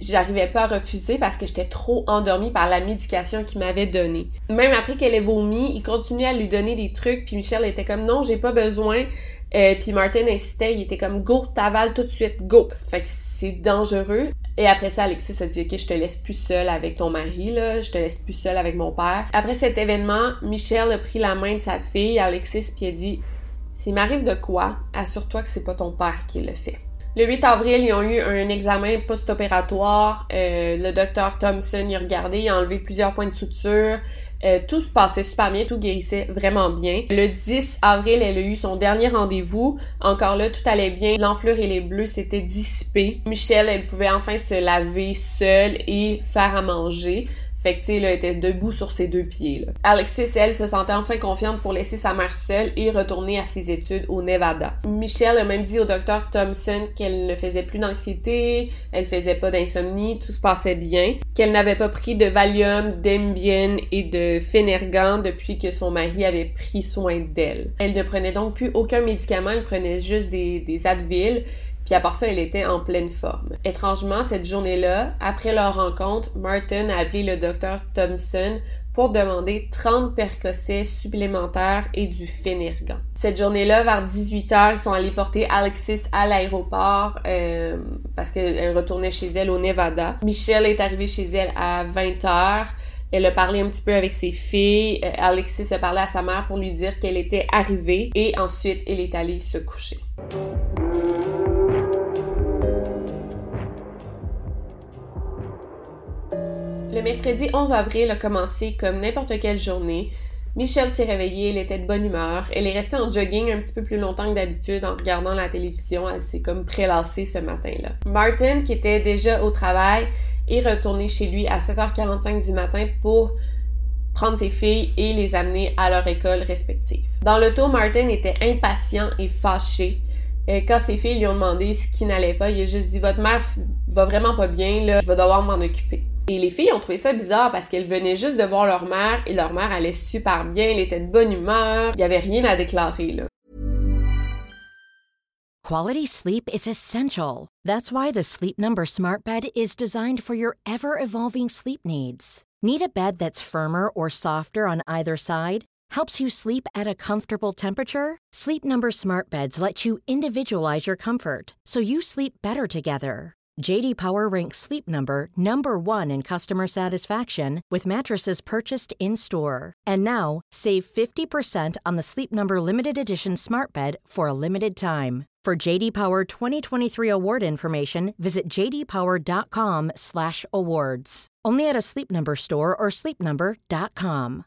J'arrivais pas à refuser parce que j'étais trop endormie par la médication qu'il m'avait donnée. Même après qu'elle ait vomi, il continuait à lui donner des trucs, puis Michelle était comme non, j'ai pas besoin. Euh, puis Martin insistait, il était comme go, t'avales tout de suite, go. Fait que c'est dangereux. Et après ça, Alexis a dit Ok, je te laisse plus seule avec ton mari, là, je te laisse plus seule avec mon père. Après cet événement, Michel a pris la main de sa fille, Alexis, puis a dit S'il m'arrive de quoi, assure-toi que c'est pas ton père qui le fait. Le 8 avril, ils ont eu un examen post-opératoire. Euh, le docteur Thompson y a regardé, il a enlevé plusieurs points de suture. Euh, tout se passait super bien, tout guérissait vraiment bien. Le 10 avril, elle a eu son dernier rendez-vous. Encore là, tout allait bien. L'enflure et les bleus s'étaient dissipés. Michelle, elle pouvait enfin se laver seule et faire à manger. Fait que, était debout sur ses deux pieds. Alexis, elle, se sentait enfin confiante pour laisser sa mère seule et retourner à ses études au Nevada. Michelle a même dit au docteur Thompson qu'elle ne faisait plus d'anxiété, elle faisait pas d'insomnie, tout se passait bien, qu'elle n'avait pas pris de Valium, d'Embien et de Phénergan depuis que son mari avait pris soin d'elle. Elle ne prenait donc plus aucun médicament, elle prenait juste des Advil puis à part ça, elle était en pleine forme. Étrangement, cette journée-là, après leur rencontre, Martin a appelé le docteur Thompson pour demander 30 percocets supplémentaires et du Phénergan. Cette journée-là, vers 18h, ils sont allés porter Alexis à l'aéroport euh, parce qu'elle retournait chez elle au Nevada. Michelle est arrivée chez elle à 20h. Elle a parlé un petit peu avec ses filles. Euh, Alexis a parlé à sa mère pour lui dire qu'elle était arrivée et ensuite elle est allée se coucher. Le mercredi 11 avril a commencé comme n'importe quelle journée. Michelle s'est réveillée, elle était de bonne humeur. Elle est restée en jogging un petit peu plus longtemps que d'habitude en regardant la télévision. Elle s'est comme prélassée ce matin-là. Martin, qui était déjà au travail, est retourné chez lui à 7h45 du matin pour prendre ses filles et les amener à leur école respective. Dans le tour, Martin était impatient et fâché. Euh, quand ses filles lui ont demandé ce qui n'allait pas, il a juste dit Votre mère va vraiment pas bien, là, je vais devoir m'en occuper. Et les filles ont trouvé ça bizarre parce qu'elles venaient juste de voir leur mère et leur mère allait super bien, elle était de bonne humeur, il n'y avait rien à déclarer là. Quality sleep is essential. That's why the Sleep Number Smart Bed is designed for your ever evolving sleep needs. Need a bed that's firmer or softer on either side? Helps you sleep at a comfortable temperature? Sleep Number Smart Beds let you individualize your comfort so you sleep better together. JD Power ranks Sleep Number number 1 in customer satisfaction with mattresses purchased in-store. And now, save 50% on the Sleep Number limited edition Smart Bed for a limited time. For JD Power 2023 award information, visit jdpower.com/awards. Only at a Sleep Number store or sleepnumber.com.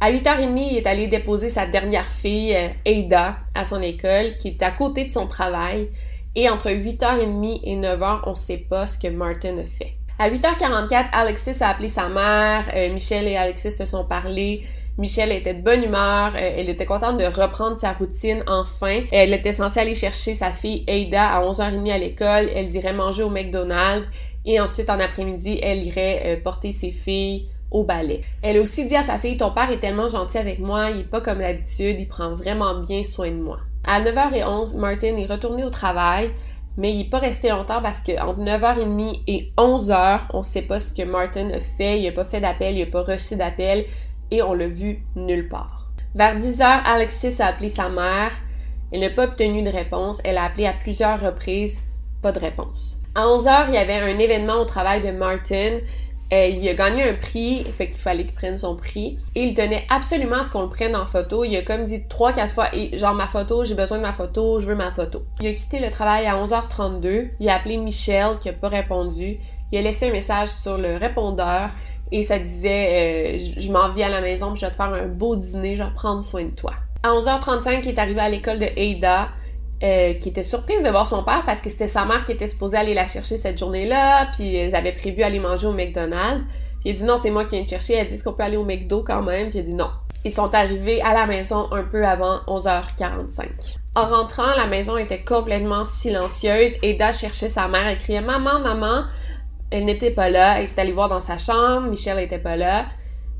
À 8h30, il est allé déposer sa dernière fille, Ada, à son école, qui est à côté de son travail. Et entre 8h30 et 9h, on ne sait pas ce que Martin a fait. À 8h44, Alexis a appelé sa mère. Euh, Michel et Alexis se sont parlé. Michelle était de bonne humeur, euh, elle était contente de reprendre sa routine enfin. Elle était censée aller chercher sa fille Ada à 11h30 à l'école, elle irait manger au McDonald's et ensuite en après-midi, elle irait euh, porter ses filles au ballet. Elle a aussi dit à sa fille Ton père est tellement gentil avec moi, il est pas comme d'habitude, il prend vraiment bien soin de moi. À 9h11, Martin est retourné au travail, mais il n'est pas resté longtemps parce qu'entre 9h30 et 11h, on ne sait pas ce que Martin a fait. Il n'a pas fait d'appel, il n'a pas reçu d'appel et on l'a vu nulle part. Vers 10h, Alexis a appelé sa mère. Elle n'a pas obtenu de réponse. Elle a appelé à plusieurs reprises. Pas de réponse. À 11h, il y avait un événement au travail de Martin. Euh, il a gagné un prix, fait qu'il fallait qu'il prenne son prix. Et il tenait absolument à ce qu'on le prenne en photo. Il a comme dit trois, quatre fois, et genre ma photo, j'ai besoin de ma photo, je veux ma photo. Il a quitté le travail à 11h32. Il a appelé Michel qui a pas répondu. Il a laissé un message sur le répondeur et ça disait euh, je, je m'en viens à la maison puis je vais te faire un beau dîner, je vais prendre soin de toi. À 11h35, il est arrivé à l'école de Ada. Euh, qui était surprise de voir son père parce que c'était sa mère qui était supposée aller la chercher cette journée-là, puis ils avaient prévu aller manger au McDonald's. Puis il dit non, c'est moi qui viens te chercher. Elle a dit est-ce qu'on peut aller au McDo quand même? Puis il dit non. Ils sont arrivés à la maison un peu avant 11h45. En rentrant, la maison était complètement silencieuse. Ada cherchait sa mère. Elle criait Maman, maman. Elle n'était pas là. Elle est allée voir dans sa chambre. Michel n'était pas là.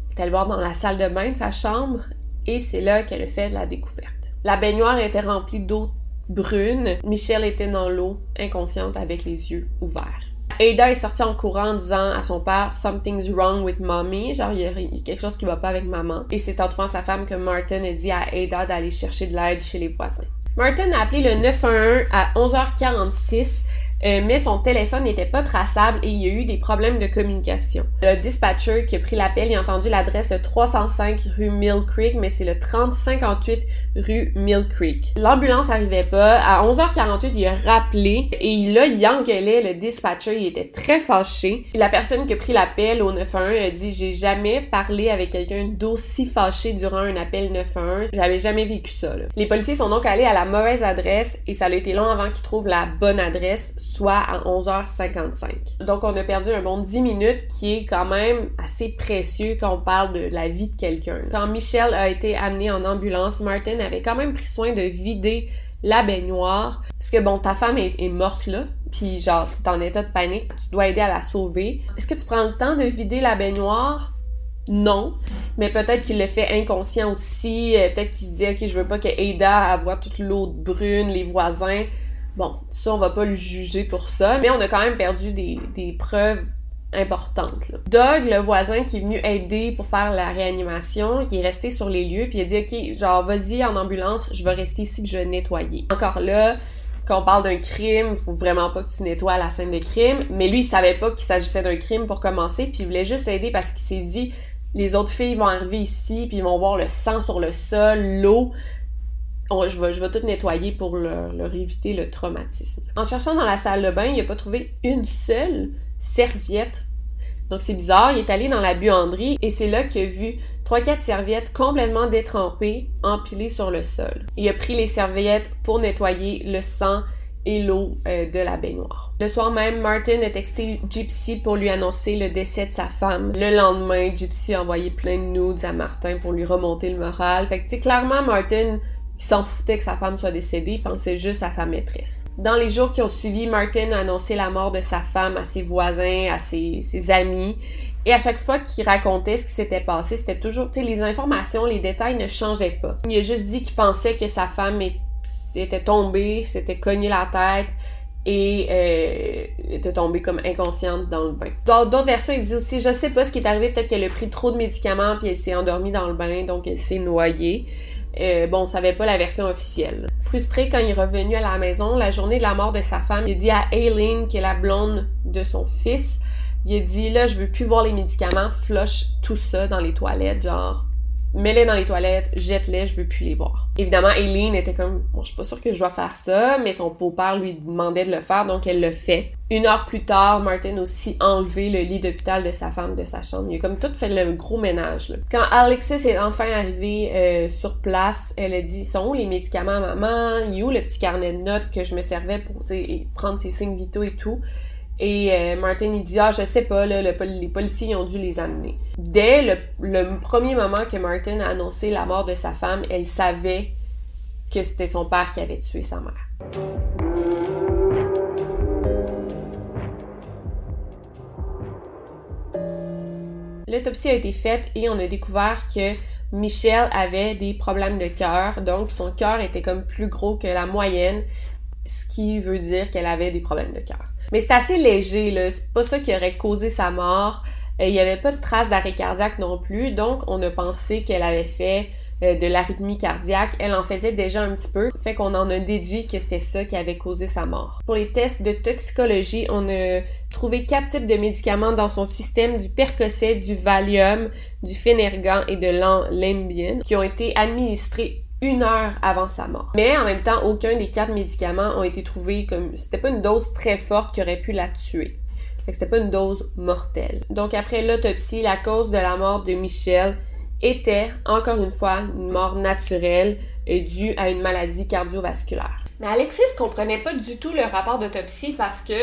Elle est allée voir dans la salle de bain de sa chambre. Et c'est là qu'elle a fait la découverte. La baignoire était remplie d'eau brune. Michelle était dans l'eau, inconsciente avec les yeux ouverts. Ada est sortie en courant en disant à son père Something's wrong with mommy, genre il y, a, quelque chose qui va pas avec maman. Et c'est en trouvant sa femme que Martin a dit à Ada d'aller chercher de l'aide chez les voisins. Martin a appelé le 911 à 11h46 euh, mais son téléphone n'était pas traçable et il y a eu des problèmes de communication. Le dispatcher qui a pris l'appel, a entendu l'adresse de 305 rue Mill Creek, mais c'est le 3058 rue Mill Creek. L'ambulance arrivait pas. À 11h48, il a rappelé et là, il engueulait le dispatcher. Il était très fâché. La personne qui a pris l'appel au 911 a dit J'ai jamais parlé avec quelqu'un d'aussi fâché durant un appel 911. J'avais jamais vécu ça. Les policiers sont donc allés à la mauvaise adresse et ça a été long avant qu'ils trouvent la bonne adresse soit à 11h55. Donc on a perdu un bon 10 minutes qui est quand même assez précieux quand on parle de la vie de quelqu'un. Quand Michel a été amené en ambulance, Martin avait quand même pris soin de vider la baignoire. Parce que bon, ta femme est, morte là, puis genre, tu es en état de panique, tu dois aider à la sauver. Est-ce que tu prends le temps de vider la baignoire? Non, mais peut-être qu'il le fait inconscient aussi. Euh, peut-être qu'il se dit, ok, je veux pas que Ada voit toute l'eau brune, les voisins. Bon, ça, on va pas le juger pour ça, mais on a quand même perdu des, preuves importantes. Là. Doug, le voisin qui est venu aider pour faire la réanimation, qui est resté sur les lieux, puis il a dit OK, genre vas-y en ambulance, je vais rester ici puis je vais nettoyer. Encore là, quand on parle d'un crime, faut vraiment pas que tu nettoies la scène de crime, mais lui il savait pas qu'il s'agissait d'un crime pour commencer, puis il voulait juste aider parce qu'il s'est dit les autres filles vont arriver ici puis ils vont voir le sang sur le sol, l'eau, je, vais, tout nettoyer pour leur, éviter le traumatisme. En cherchant dans la salle de bain, il n'a pas trouvé une seule serviette. Donc c'est bizarre, il est allé dans la buanderie et c'est là qu'il a vu trois quatre serviettes complètement détrempées empilées sur le sol. Il a pris les serviettes pour nettoyer le sang et l'eau euh, de la baignoire. Le soir même, Martin a texté Gypsy pour lui annoncer le décès de sa femme. Le lendemain, Gypsy a envoyé plein de nudes à Martin pour lui remonter le moral. Fait que, tu sais, clairement, Martin il s'en foutait que sa femme soit décédée, il pensait juste à sa maîtresse. Dans les jours qui ont suivi, Martin a annoncé la mort de sa femme à ses voisins, à ses, amis. Et à chaque fois qu'il racontait ce qui s'était passé, c'était toujours, tu sais, les informations, les détails ne changeaient pas. Il a juste dit qu'il pensait que sa femme était tombée, s'était cogné la tête et euh, était tombée comme inconsciente dans le bain. Dans d'autres versions, il dit aussi, je sais pas ce qui est arrivé, peut-être qu'elle a pris trop de médicaments puis elle s'est endormie dans le bain, donc elle s'est noyée. Euh, bon, on savait pas la version officielle. Frustré quand il est revenu à la maison, la journée de la mort de sa femme, il dit à Aileen, qui est la blonde de son fils, il dit là, je veux plus voir les médicaments, flush tout ça dans les toilettes, genre mets-les dans les toilettes, jette-les, je veux plus les voir. Évidemment, Aileen était comme, bon, je suis pas sûre que je dois faire ça, mais son beau-père lui demandait de le faire, donc elle le fait. Une heure plus tard, Martin a aussi enlevé le lit d'hôpital de sa femme de sa chambre. Il a comme tout fait le gros ménage. Quand Alexis est enfin arrivé euh, sur place, elle a dit, sont où les médicaments, maman? Il où le petit carnet de notes que je me servais pour prendre ses signes vitaux et tout? Et euh, Martin, il dit, ah, je sais pas, là, les policiers ont dû les amener. Dès le, premier moment que Martin a annoncé la mort de sa femme, elle savait que c'était son père qui avait tué sa mère. L'autopsie a été faite et on a découvert que Michelle avait des problèmes de cœur, donc son cœur était comme plus gros que la moyenne, ce qui veut dire qu'elle avait des problèmes de cœur. Mais c'est assez léger, là. C'est pas ça qui aurait causé sa mort. Euh, il n'y avait pas de traces d'arrêt cardiaque non plus, donc on a pensé qu'elle avait fait euh, de l'arythmie cardiaque, elle en faisait déjà un petit peu, fait qu'on en a déduit que c'était ça qui avait causé sa mort. Pour les tests de toxicologie, on a trouvé quatre types de médicaments dans son système, du Percocet, du Valium, du Phénergan et de l'Ambien, qui ont été administrés une heure avant sa mort. Mais en même temps, aucun des quatre médicaments ont été trouvés comme... C'était pas une dose très forte qui aurait pu la tuer. Fait que c'était pas une dose mortelle. Donc après l'autopsie, la cause de la mort de Michel était, encore une fois, une mort naturelle euh, due à une maladie cardiovasculaire. Mais Alexis comprenait pas du tout le rapport d'autopsie parce que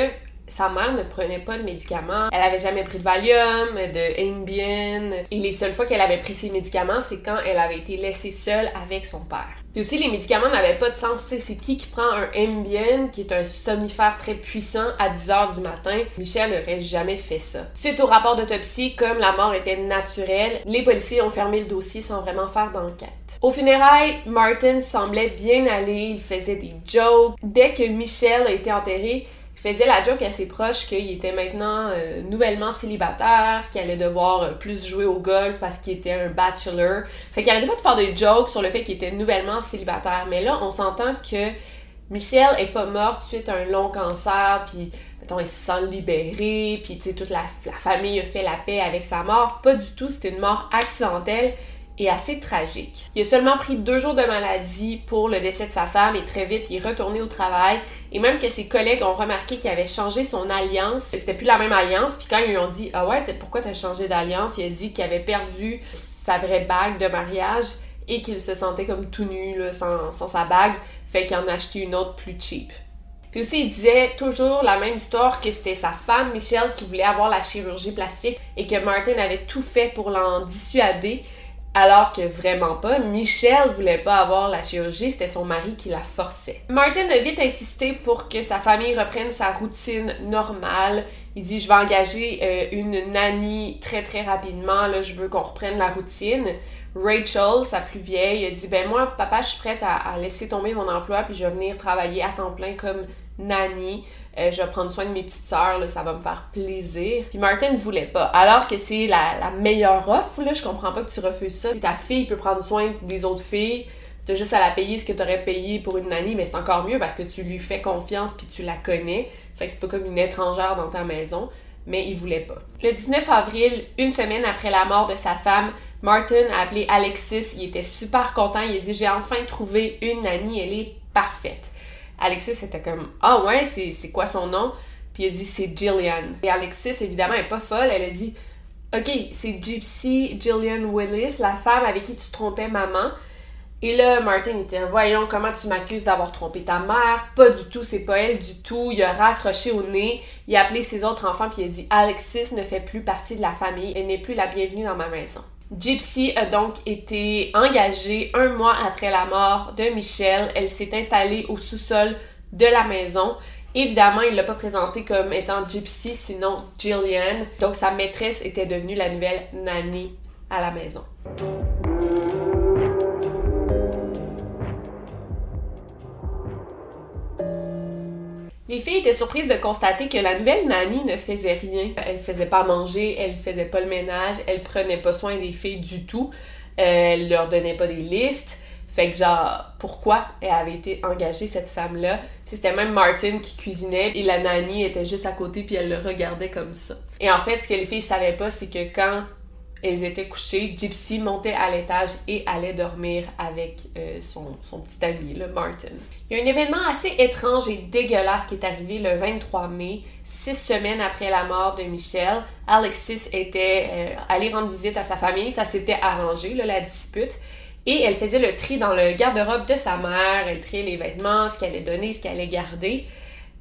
sa mère ne prenait pas de médicaments. Elle avait jamais pris de Valium, de Ambien. Et les seules fois qu'elle avait pris ses médicaments, c'est quand elle avait été laissée seule avec son père. Puis aussi, les médicaments n'avaient pas de sens. c'est qui qui prend un Ambien, qui est un somnifère très puissant, à 10 h du matin? Michel n'aurait jamais fait ça. Suite au rapport d'autopsie, comme la mort était naturelle, les policiers ont fermé le dossier sans vraiment faire d'enquête. Au funérailles, Martin semblait bien aller, il faisait des jokes. Dès que Michel a été enterré, faisait la joke à ses proches qu'il était maintenant euh, nouvellement célibataire, qu'il allait devoir euh, plus jouer au golf parce qu'il était un bachelor. Fait qu'il arrêtait pas de faire des jokes sur le fait qu'il était nouvellement célibataire. Mais là, on s'entend que Michelle est pas morte suite à un long cancer, puis mettons, il se sent libéré, puis toute la, la famille a fait la paix avec sa mort. Pas du tout, c'était une mort accidentelle et assez tragique. Il a seulement pris deux jours de maladie pour le décès de sa femme et très vite il est retourné au travail et même que ses collègues ont remarqué qu'il avait changé son alliance. C'était plus la même alliance puis quand ils lui ont dit ah ouais pourquoi t'as changé d'alliance il a dit qu'il avait perdu sa vraie bague de mariage et qu'il se sentait comme tout nu sans, sans sa bague fait qu'il en a acheté une autre plus cheap. Puis aussi, il disait toujours la même histoire que c'était sa femme, Michelle, qui voulait avoir la chirurgie plastique et que Martin avait tout fait pour l'en dissuader. Alors que vraiment pas, Michelle voulait pas avoir la chirurgie, c'était son mari qui la forçait. Martin a vite insisté pour que sa famille reprenne sa routine normale. Il dit je vais engager euh, une nanny très très rapidement, là, je veux qu'on reprenne la routine. Rachel, sa plus vieille, dit ben moi papa je suis prête à, à laisser tomber mon emploi puis je vais venir travailler à temps plein comme nanny. Euh, je vais prendre soin de mes petites sœurs, ça va me faire plaisir. Puis Martin ne voulait pas. Alors que c'est la, meilleure offre, là, je comprends pas que tu refuses ça. Si ta fille peut prendre soin des autres filles, t'as juste à la payer ce que t'aurais payé pour une nanny, mais c'est encore mieux parce que tu lui fais confiance puis tu la connais. Fait que c'est pas comme une étrangère dans ta maison. Mais il voulait pas. Le 19 avril, une semaine après la mort de sa femme, Martin a appelé Alexis. Il était super content. Il a dit J'ai enfin trouvé une nanny, elle est parfaite. Alexis était comme Ah ouais, c'est quoi son nom? Puis il a dit c'est Jillian. Et Alexis, évidemment, elle est pas folle. Elle a dit Ok, c'est Gypsy Jillian Willis, la femme avec qui tu trompais maman. Et là, Martin était Voyons comment tu m'accuses d'avoir trompé ta mère. Pas du tout, c'est pas elle du tout. Il a raccroché au nez. Il a appelé ses autres enfants puis il a dit Alexis ne fait plus partie de la famille. Elle n'est plus la bienvenue dans ma maison. Gypsy a donc été engagée un mois après la mort de Michel. Elle s'est installée au sous-sol de la maison. Évidemment, il l'a pas présentée comme étant Gypsy, sinon Jillian. Donc sa maîtresse était devenue la nouvelle nanny à la maison. Les filles étaient surprises de constater que la nouvelle nanny ne faisait rien. Elle faisait pas manger, elle faisait pas le ménage, elle prenait pas soin des filles du tout. Euh, elle leur donnait pas des lifts. Fait que genre, pourquoi elle avait été engagée, cette femme-là? C'était même Martin qui cuisinait et la nanny était juste à côté puis elle le regardait comme ça. Et en fait, ce que les filles savaient pas, c'est que quand elles étaient couchées, Gypsy montait à l'étage et allait dormir avec euh, son, petit ami, le Martin. Il y a un événement assez étrange et dégueulasse qui est arrivé le 23 mai, six semaines après la mort de Michel. Alexis était euh, allée rendre visite à sa famille, ça s'était arrangé, la dispute. Et elle faisait le tri dans le garde-robe de sa mère, elle triait les vêtements, ce qu'elle allait donner, ce qu'elle allait garder.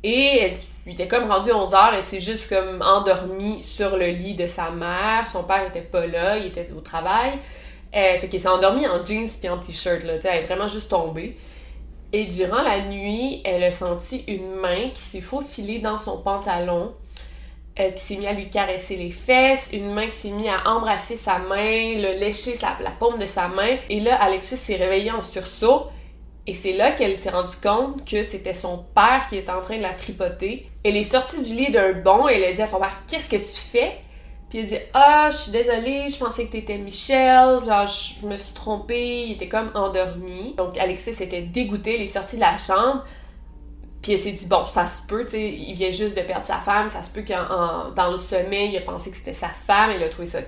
Et il était comme rendu 11 heures, et s'est juste comme endormi sur le lit de sa mère. Son père était pas là, il était au travail. Euh, fait qu'il s'est endormi en jeans puis en t-shirt, là. elle est vraiment juste tombée. Et durant la nuit, elle a senti une main qui s'est faufilée dans son pantalon, euh, qui s'est mis à lui caresser les fesses, une main qui s'est mis à embrasser sa main, le lécher la paume de sa main. Et là, Alexis s'est réveillé en sursaut. Et c'est là qu'elle s'est rendue compte que c'était son père qui était en train de la tripoter. Elle est sortie du lit d'un bond et elle a dit à son père Qu'est-ce que tu fais Puis il dit Ah, je suis désolée, je pensais que t'étais Michel, genre je me suis trompée, il était comme endormi. Donc Alexis était dégoûté, il est sorti de la chambre. Puis elle s'est dit Bon, ça se peut, tu sais, il vient juste de perdre sa femme, ça se peut qu'en dans le sommeil, il a pensé que c'était sa femme, il a trouvé ça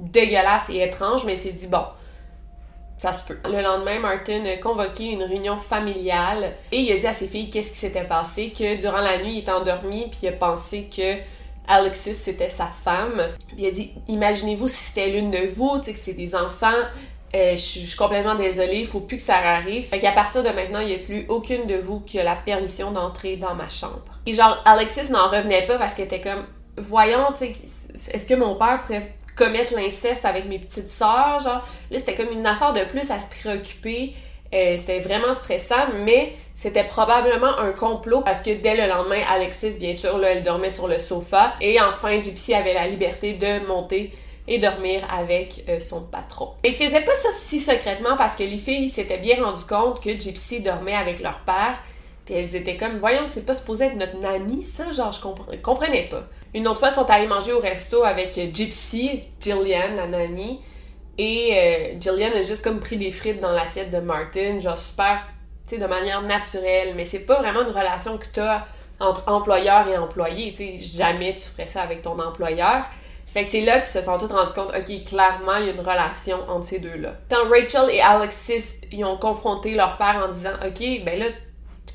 dégueulasse et étrange, mais il s'est dit Bon, ça se peut. Le lendemain, Martin a convoqué une réunion familiale et il a dit à ses filles qu'est-ce qui s'était passé, que durant la nuit, il était endormi puis il a pensé que Alexis c'était sa femme. Il a dit imaginez-vous si c'était l'une de vous, tu sais que c'est des enfants. Euh, je suis complètement désolée, il faut plus que ça arrive. Fait qu'à partir de maintenant, il n'y a plus aucune de vous qui a la permission d'entrer dans ma chambre. Et genre, Alexis n'en revenait pas parce qu'elle était comme, voyons, tu sais, est-ce que mon père pourrait commettre l'inceste avec mes petites sœurs, genre. Là, c'était comme une affaire de plus à se préoccuper. Euh, c'était vraiment stressant, mais c'était probablement un complot parce que dès le lendemain, Alexis, bien sûr, là, elle dormait sur le sofa et enfin, Gypsy avait la liberté de monter et dormir avec euh, son patron. Mais il faisait pas ça si secrètement parce que les filles s'étaient bien rendu compte que Gypsy dormait avec leur père puis elles étaient comme, voyons, c'est pas supposé être notre nanny, ça? Genre, je comprenais pas. Une autre fois, elles sont allées manger au resto avec Gypsy, Jillian, la nanny. Et euh, Jillian a juste comme pris des frites dans l'assiette de Martin, genre super, tu sais, de manière naturelle. Mais c'est pas vraiment une relation que t'as entre employeur et employé. Tu sais, jamais tu ferais ça avec ton employeur. Fait que c'est là qu'ils se sont tous rendus compte, ok, clairement, il y a une relation entre ces deux-là. Quand Rachel et Alexis, ils ont confronté leur père en disant, ok, ben là,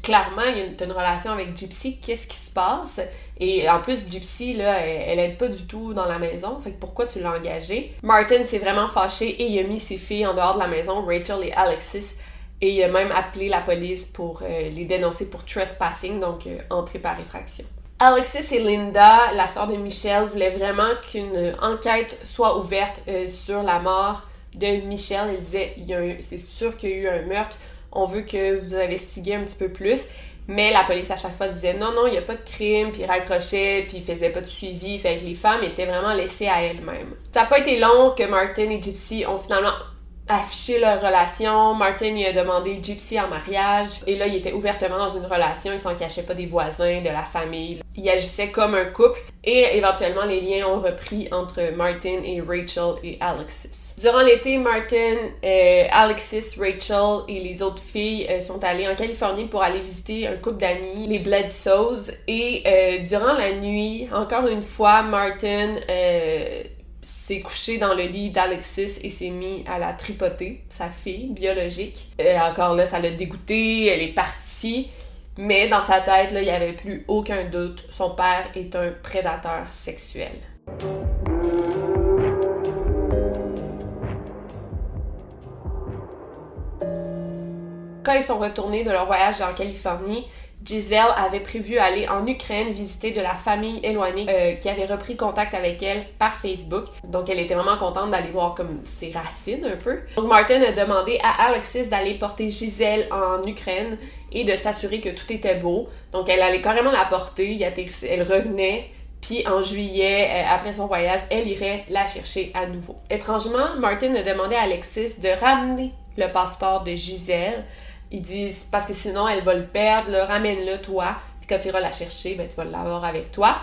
clairement, il y a une, relation avec Gypsy, qu'est-ce qui se passe? Et en plus, Gypsy, là, elle, aide pas du tout dans la maison, fait que pourquoi tu l'as engagée? Martin s'est vraiment fâché et il a mis ses filles en dehors de la maison, Rachel et Alexis, et il a même appelé la police pour euh, les dénoncer pour trespassing, donc euh, entrée par effraction. Alexis et Linda, la sœur de Michel, voulaient vraiment qu'une enquête soit ouverte euh, sur la mort de Michel. Ils disaient, c'est sûr qu'il y a eu un meurtre, on veut que vous investiguiez un petit peu plus. Mais la police à chaque fois disait non, non, il n'y a pas de crime, puis raccrochait, puis faisait pas de suivi. Fait que les femmes étaient vraiment laissées à elles-mêmes. Ça n'a pas été long que Martin et Gypsy ont finalement affiché leur relation. Martin lui a demandé Gypsy en mariage. Et là, il était ouvertement dans une relation. Il s'en cachait pas des voisins, de la famille. Il agissait comme un couple. Et éventuellement, les liens ont repris entre Martin et Rachel et Alexis. Durant l'été, Martin, euh, Alexis, Rachel et les autres filles euh, sont allées en Californie pour aller visiter un couple d'amis, les Bledsoes. Et euh, durant la nuit, encore une fois, Martin s'est couché dans le lit d'Alexis et s'est mis à la tripoter, sa fille biologique. Et encore là, ça l'a dégoûté, elle est partie. Mais dans sa tête, là, il n'y avait plus aucun doute. Son père est un prédateur sexuel. Quand ils sont retournés de leur voyage en Californie, Giselle avait prévu aller en Ukraine visiter de la famille éloignée euh, qui avait repris contact avec elle par Facebook. Donc elle était vraiment contente d'aller voir comme ses racines un peu. Donc Martin a demandé à Alexis d'aller porter Gisèle en Ukraine et de s'assurer que tout était beau. Donc elle allait carrément la porter, elle revenait. Puis en juillet, euh, après son voyage, elle irait la chercher à nouveau. Étrangement, Martin a demandé à Alexis de ramener le passeport de Gisèle ils disent parce que sinon elle va le perdre, ramène-le toi, puis quand tu iras la chercher, ben tu vas l'avoir avec toi.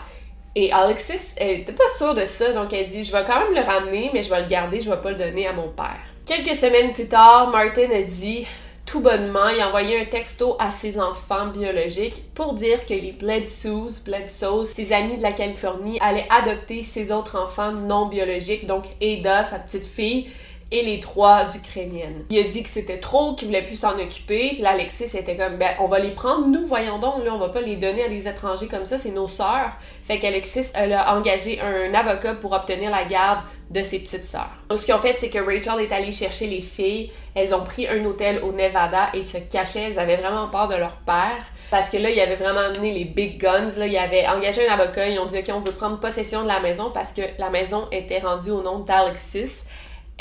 Et Alexis, elle était pas sûre de ça, donc elle dit Je vais quand même le ramener, mais je vais le garder, je vais pas le donner à mon père. Quelques semaines plus tard, Martin a dit tout bonnement, il a envoyé un texto à ses enfants biologiques pour dire que les Bledsoes, Bledsoes, ses amis de la Californie, allaient adopter ses autres enfants non biologiques, donc Ada, sa petite fille, et les trois Ukrainiennes. Il a dit que c'était trop, qu'il voulait plus s'en occuper. Puis l'Alexis était comme, ben, on va les prendre, nous, voyons donc, là, on va pas les donner à des étrangers comme ça, c'est nos sœurs. Fait qu'Alexis, elle a engagé un avocat pour obtenir la garde de ses petites sœurs. Donc, ce qu'ils ont fait, c'est que Rachel est allée chercher les filles. Elles ont pris un hôtel au Nevada et se cachaient. Elles avaient vraiment peur de leur père. Parce que là, il avait vraiment amené les big guns. Là, il avait engagé un avocat. Ils ont dit, OK, on veut prendre possession de la maison parce que la maison était rendue au nom d'Alexis.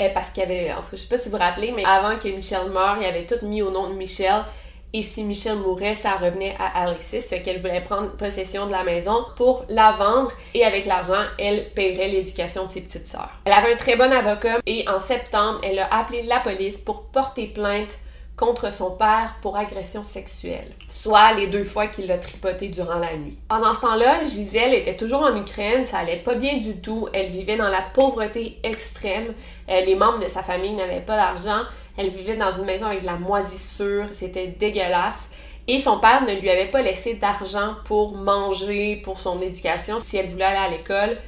Euh, parce qu'il y avait, en tout cas, je sais pas si vous vous rappelez, mais avant que Michel meure, il avait tout mis au nom de Michel. Et si Michel mourait, ça revenait à Alexis, ce qu'elle voulait prendre possession de la maison pour la vendre et avec l'argent, elle paierait l'éducation de ses petites sœurs. Elle avait un très bon avocat et en septembre, elle a appelé la police pour porter plainte contre son père pour agression sexuelle, soit les deux fois qu'il l'a tripoté durant la nuit. Pendant ce temps-là, Gisèle était toujours en Ukraine, ça allait pas bien du tout, elle vivait dans la pauvreté extrême, Euh, les membres de sa famille n'avaient pas d'argent, elle vivait dans une maison avec de la moisissure, c'était dégueulasse. Et son père ne lui avait pas laissé d'argent pour manger, pour son éducation. Si elle voulait aller à l'école,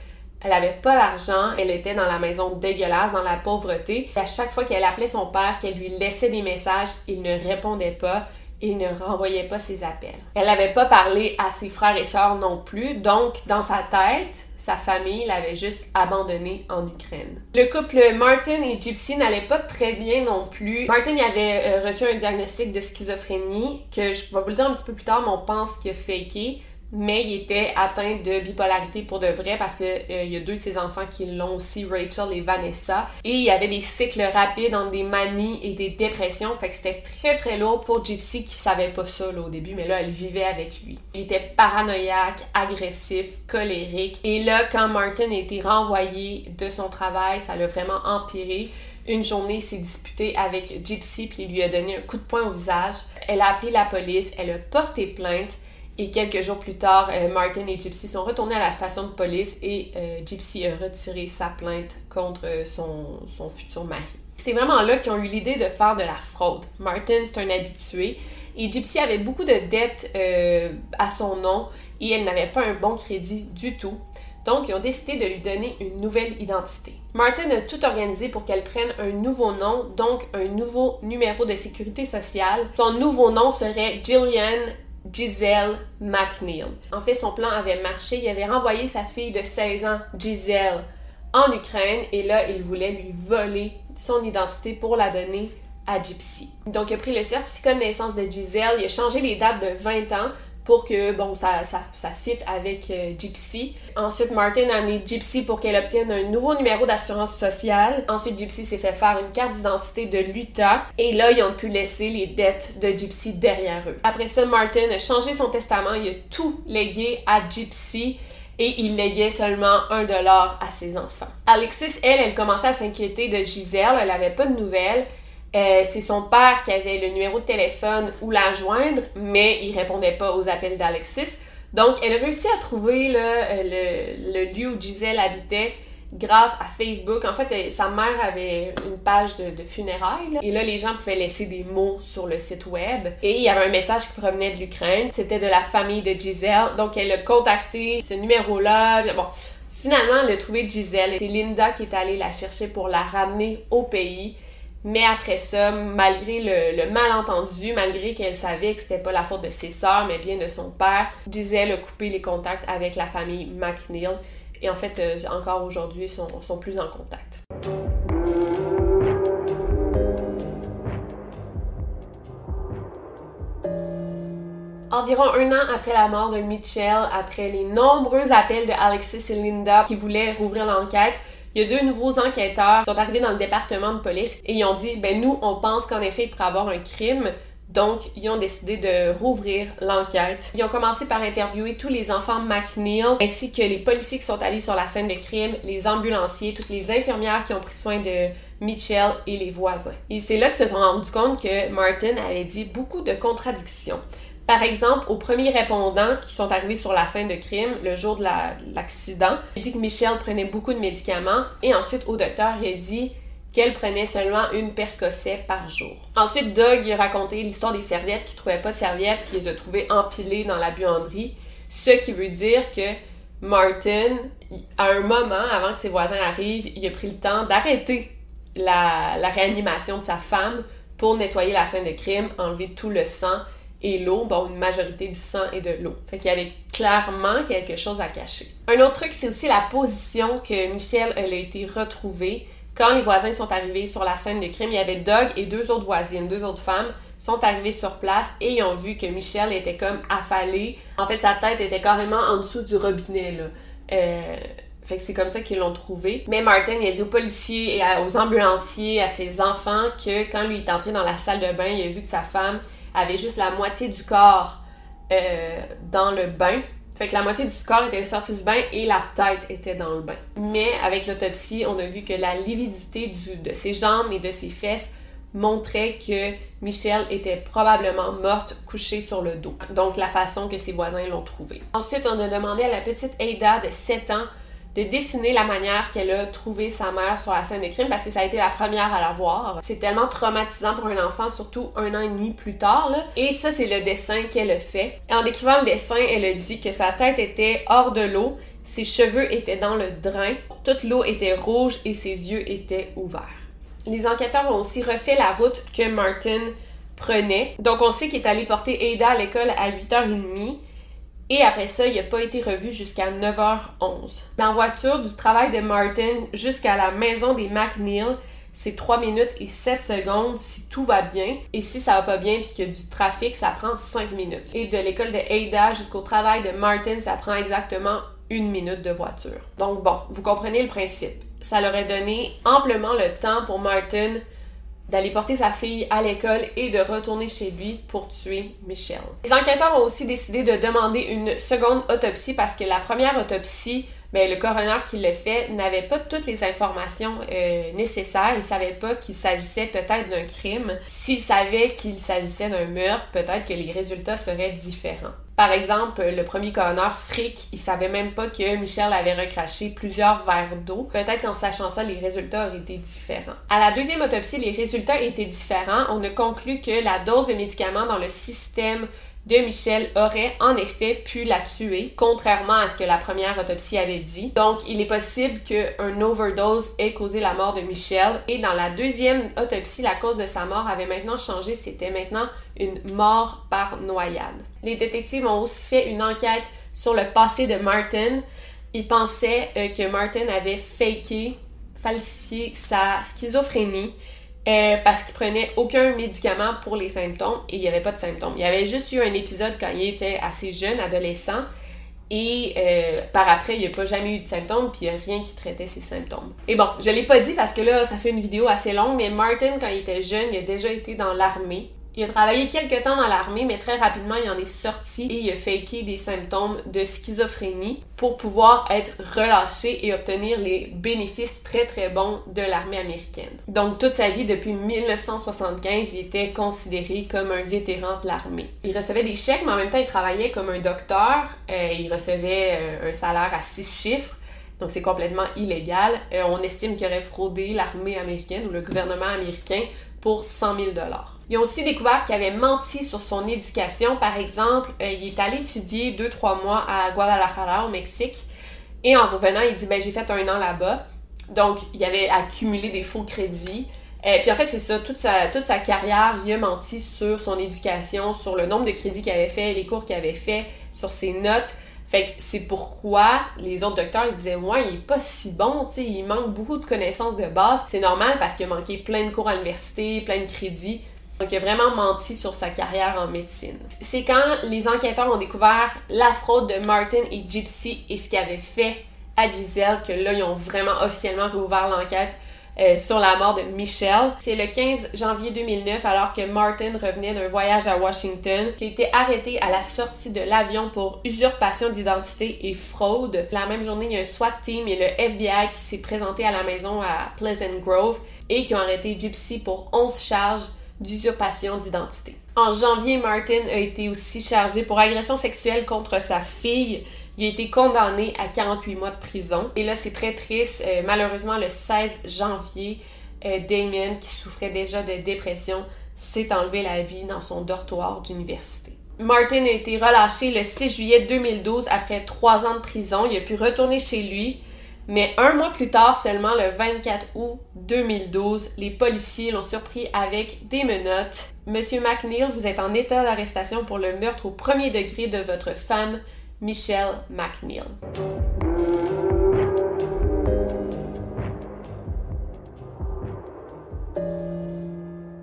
elle avait pas d'argent, elle était dans la maison dégueulasse, dans la pauvreté. Et à chaque fois qu'elle appelait son père, qu'elle lui laissait des messages, il ne répondait pas et ne renvoyait pas ses appels. Elle n'avait pas parlé à ses frères et sœurs non plus, donc dans sa tête, sa famille l'avait juste abandonnée en Ukraine. Le couple Martin et Gypsy n'allait pas très bien non plus. Martin avait euh, reçu un diagnostic de schizophrénie que je vais vous le dire un petit peu plus tard, mais on pense qu'il a faké mais il était atteint de bipolarité pour de vrai parce que euh, il y a deux de ses enfants qui l'ont aussi, Rachel et Vanessa. Et il y avait des cycles rapides entre des manies et des dépressions, fait que c'était très très lourd pour Gypsy qui savait pas ça au début, mais là elle vivait avec lui. Il était paranoïaque, agressif, colérique. Et là, quand Martin a été renvoyé de son travail, ça l'a vraiment empiré. Une journée, il s'est disputé avec Gypsy puis il lui a donné un coup de poing au visage. Elle a appelé la police, elle a porté plainte. Et quelques jours plus tard, euh, Martin et Gypsy sont retournés à la station de police et euh, Gypsy a retiré sa plainte contre euh, son, son futur mari. C'est vraiment là qu'ils ont eu l'idée de faire de la fraude. Martin, c'est un habitué et Gypsy avait beaucoup de dettes à son nom et elle n'avait pas un bon crédit du tout. Donc, ils ont décidé de lui donner une nouvelle identité. Martin a tout organisé pour qu'elle prenne un nouveau nom, donc un nouveau numéro de sécurité sociale. Son nouveau nom serait Jillian Giselle McNeil. En fait, son plan avait marché. Il avait renvoyé sa fille de 16 ans, Giselle, en Ukraine et là, il voulait lui voler son identité pour la donner à Gypsy. Donc, il a pris le certificat de naissance de Giselle, il a changé les dates de 20 ans pour que, bon, ça, ça, fit avec euh, Gypsy. Ensuite, Martin a amené Gypsy pour qu'elle obtienne un nouveau numéro d'assurance sociale. Ensuite, Gypsy s'est fait faire une carte d'identité de l'Utah. Et là, ils ont pu laisser les dettes de Gypsy derrière eux. Après ça, Martin a changé son testament. Il a tout légué à Gypsy et il léguait seulement un dollar à ses enfants. Alexis, elle, elle commençait à s'inquiéter de Giselle. Elle n'avait pas de nouvelles. Euh, c'est son père qui avait le numéro de téléphone où la joindre, mais il répondait pas aux appels d'Alexis. Donc, elle a réussi à trouver euh, le, le lieu où Gisèle habitait grâce à Facebook. En fait, elle- sa mère avait une page de, funérailles. Et là, les gens pouvaient laisser des mots sur le site web. Et il y avait un message qui provenait de l'Ukraine. C'était de la famille de Gisèle. Donc, elle a contacté ce numéro-là. Bon, finalement, elle a trouvé Gisèle. C'est Linda qui est allée la chercher pour la ramener au pays. Mais après ça, malgré le, le malentendu, malgré qu'elle savait que c'était pas la faute de ses sœurs, mais bien de son père, Gisèle a coupé les contacts avec la famille McNeil. Et en fait, euh, encore aujourd'hui, ils sont, sont plus en contact. Environ un an après la mort de Mitchell, après les nombreux appels de Alexis et Linda qui voulaient rouvrir l'enquête, il y a deux nouveaux enquêteurs qui sont arrivés dans le département de police et ils ont dit ben nous on pense qu'en effet il pourrait avoir un crime donc ils ont décidé de rouvrir l'enquête. Ils ont commencé par interviewer tous les enfants McNeil ainsi que les policiers qui sont allés sur la scène de crime, les ambulanciers, toutes les infirmières qui ont pris soin de Mitchell et les voisins. Et c'est là qu'ils se sont rendus compte que Martin avait dit beaucoup de contradictions. Par exemple, aux premiers répondants qui sont arrivés sur la scène de crime le jour de la- de l'accident, il dit que Michelle prenait beaucoup de médicaments et ensuite au docteur, il a dit qu'elle prenait seulement une percocet par jour. Ensuite, Doug a raconté l'histoire des serviettes, qu'il trouvait pas de serviettes, puis il les a trouvées empilées dans la buanderie, ce qui veut dire que Martin, à un moment avant que ses voisins arrivent, il a pris le temps d'arrêter la, la réanimation de sa femme pour nettoyer la scène de crime, enlever tout le sang et l'eau, bon, une majorité du sang et de l'eau. Fait qu'il y avait clairement quelque chose à cacher. Un autre truc, c'est aussi la position que Michelle elle a été retrouvée. Quand les voisins sont arrivés sur la scène de crime, il y avait Doug et deux autres voisines, deux autres femmes, sont arrivées sur place et ils ont vu que Michelle était comme affalée. En fait, sa tête était carrément en dessous du robinet, là. Euh, fait que c'est comme ça qu'ils l'ont trouvé. Mais Martin, il a dit aux policiers et aux ambulanciers, à ses enfants, que quand lui est entré dans la salle de bain, il a vu que sa femme avait juste la moitié du corps euh, dans le bain. Fait que la moitié du corps était sortie du bain et la tête était dans le bain. Mais avec l'autopsie, on a vu que la lividité de ses jambes et de ses fesses montrait que Michelle était probablement morte couchée sur le dos. Donc la façon que ses voisins l'ont trouvée. Ensuite, on a demandé à la petite Ada de 7 ans de dessiner la manière qu'elle a trouvé sa mère sur la scène de crime parce que ça a été la première à la voir. C'est tellement traumatisant pour un enfant, surtout un an et demi plus tard. Et ça, c'est le dessin qu'elle a fait. En décrivant le dessin, elle a dit que sa tête était hors de l'eau, ses cheveux étaient dans le drain, toute l'eau était rouge et ses yeux étaient ouverts. Les enquêteurs ont aussi refait la route que Martin prenait. Donc on sait qu'il est allé porter Ada à l'école à 8h30 et après ça, il n'a pas été revu jusqu'à 9h11. En voiture, du travail de Martin jusqu'à la maison des McNeil, c'est 3 minutes et 7 secondes si tout va bien. Et si ça va pas bien puis qu'il y a du trafic, ça prend 5 minutes. Et de l'école de Ada jusqu'au travail de Martin, ça prend exactement une minute de voiture. Donc bon, vous comprenez le principe. Ça leur a donné amplement le temps pour Martin d'aller porter sa fille à l'école et de retourner chez lui pour tuer Michelle. Les enquêteurs ont aussi décidé de demander une seconde autopsie parce que la première autopsie, ben, le coroner qui l'a fait n'avait pas toutes les informations euh, nécessaires. Il savait pas qu'il s'agissait peut-être d'un crime. S'il savait qu'il s'agissait d'un meurtre, peut-être que les résultats seraient différents. Par exemple, le premier coroner, Frick, il savait même pas que Michel avait recraché plusieurs verres d'eau. Peut-être qu'en sachant ça, les résultats auraient été différents. À la deuxième autopsie, les résultats étaient différents. On a conclu que la dose de médicaments dans le système de Michel aurait en effet pu la tuer, contrairement à ce que la première autopsie avait dit. Donc, il est possible qu'un overdose ait causé la mort de Michel. Et dans la deuxième autopsie, la cause de sa mort avait maintenant changé. C'était maintenant une mort par noyade. Les détectives ont aussi fait une enquête sur le passé de Martin. Ils pensaient euh, que Martin avait faké, falsifié sa schizophrénie euh, parce qu'il prenait aucun médicament pour les symptômes et il n'y avait pas de symptômes. Il y avait juste eu un épisode quand il était assez jeune, adolescent, et euh, par après, il n'y a pas jamais eu de symptômes, puis il n'y a rien qui traitait ces symptômes. Et bon, je l'ai pas dit parce que là, ça fait une vidéo assez longue, mais Martin, quand il était jeune, il a déjà été dans l'armée. Il a travaillé quelques temps dans l'armée, mais très rapidement, il en est sorti et il a faké des symptômes de schizophrénie pour pouvoir être relâché et obtenir les bénéfices très très bons de l'armée américaine. Donc toute sa vie, depuis 1975, il était considéré comme un vétéran de l'armée. Il recevait des chèques, mais en même temps, il travaillait comme un docteur. Euh, il recevait euh, un salaire à six chiffres. Donc c'est complètement illégal. Euh, on estime qu'il aurait fraudé l'armée américaine ou le gouvernement américain pour 100 000 dollars. Ils ont aussi découvert qu'il avait menti sur son éducation. Par exemple, euh, il est allé étudier 2-3 mois à Guadalajara, au Mexique. Et en revenant, il dit ben, J'ai fait un an là-bas. Donc, il avait accumulé des faux crédits. Et euh, puis en fait, c'est ça, toute sa, toute sa carrière, il a menti sur son éducation, sur le nombre de crédits qu'il avait fait, les cours qu'il avait fait, sur ses notes. Fait que c'est pourquoi les autres docteurs ils disaient moi il est pas si bon, tu sais, il manque beaucoup de connaissances de base. C'est normal parce qu'il a manqué plein de cours à l'université, plein de crédits. Donc, il a vraiment menti sur sa carrière en médecine. C'est quand les enquêteurs ont découvert la fraude de Martin et Gypsy et ce qu'ils avaient fait à Giselle que là, ils ont vraiment officiellement réouvert l'enquête euh, sur la mort de Michelle. C'est le 15 janvier 2009, alors que Martin revenait d'un voyage à Washington, qui a été arrêté à la sortie de l'avion pour usurpation d'identité et fraude. La même journée, il y a un SWAT team et le FBI qui s'est présenté à la maison à Pleasant Grove et qui ont arrêté Gypsy pour 11 charges d'usurpation d'identité. En janvier, Martin a été aussi chargé pour agression sexuelle contre sa fille. Il a été condamné à 48 mois de prison. Et là, c'est très triste. Euh, malheureusement, le 16 janvier, euh, Damien, qui souffrait déjà de dépression, s'est enlevé la vie dans son dortoir d'université. Martin a été relâché le 6 juillet 2012 après trois ans de prison. Il a pu retourner chez lui. Mais un mois plus tard, seulement le 24 août 2012, les policiers l'ont surpris avec des menottes. Monsieur McNeil, vous êtes en état d'arrestation pour le meurtre au premier degré de votre femme, Michelle McNeil.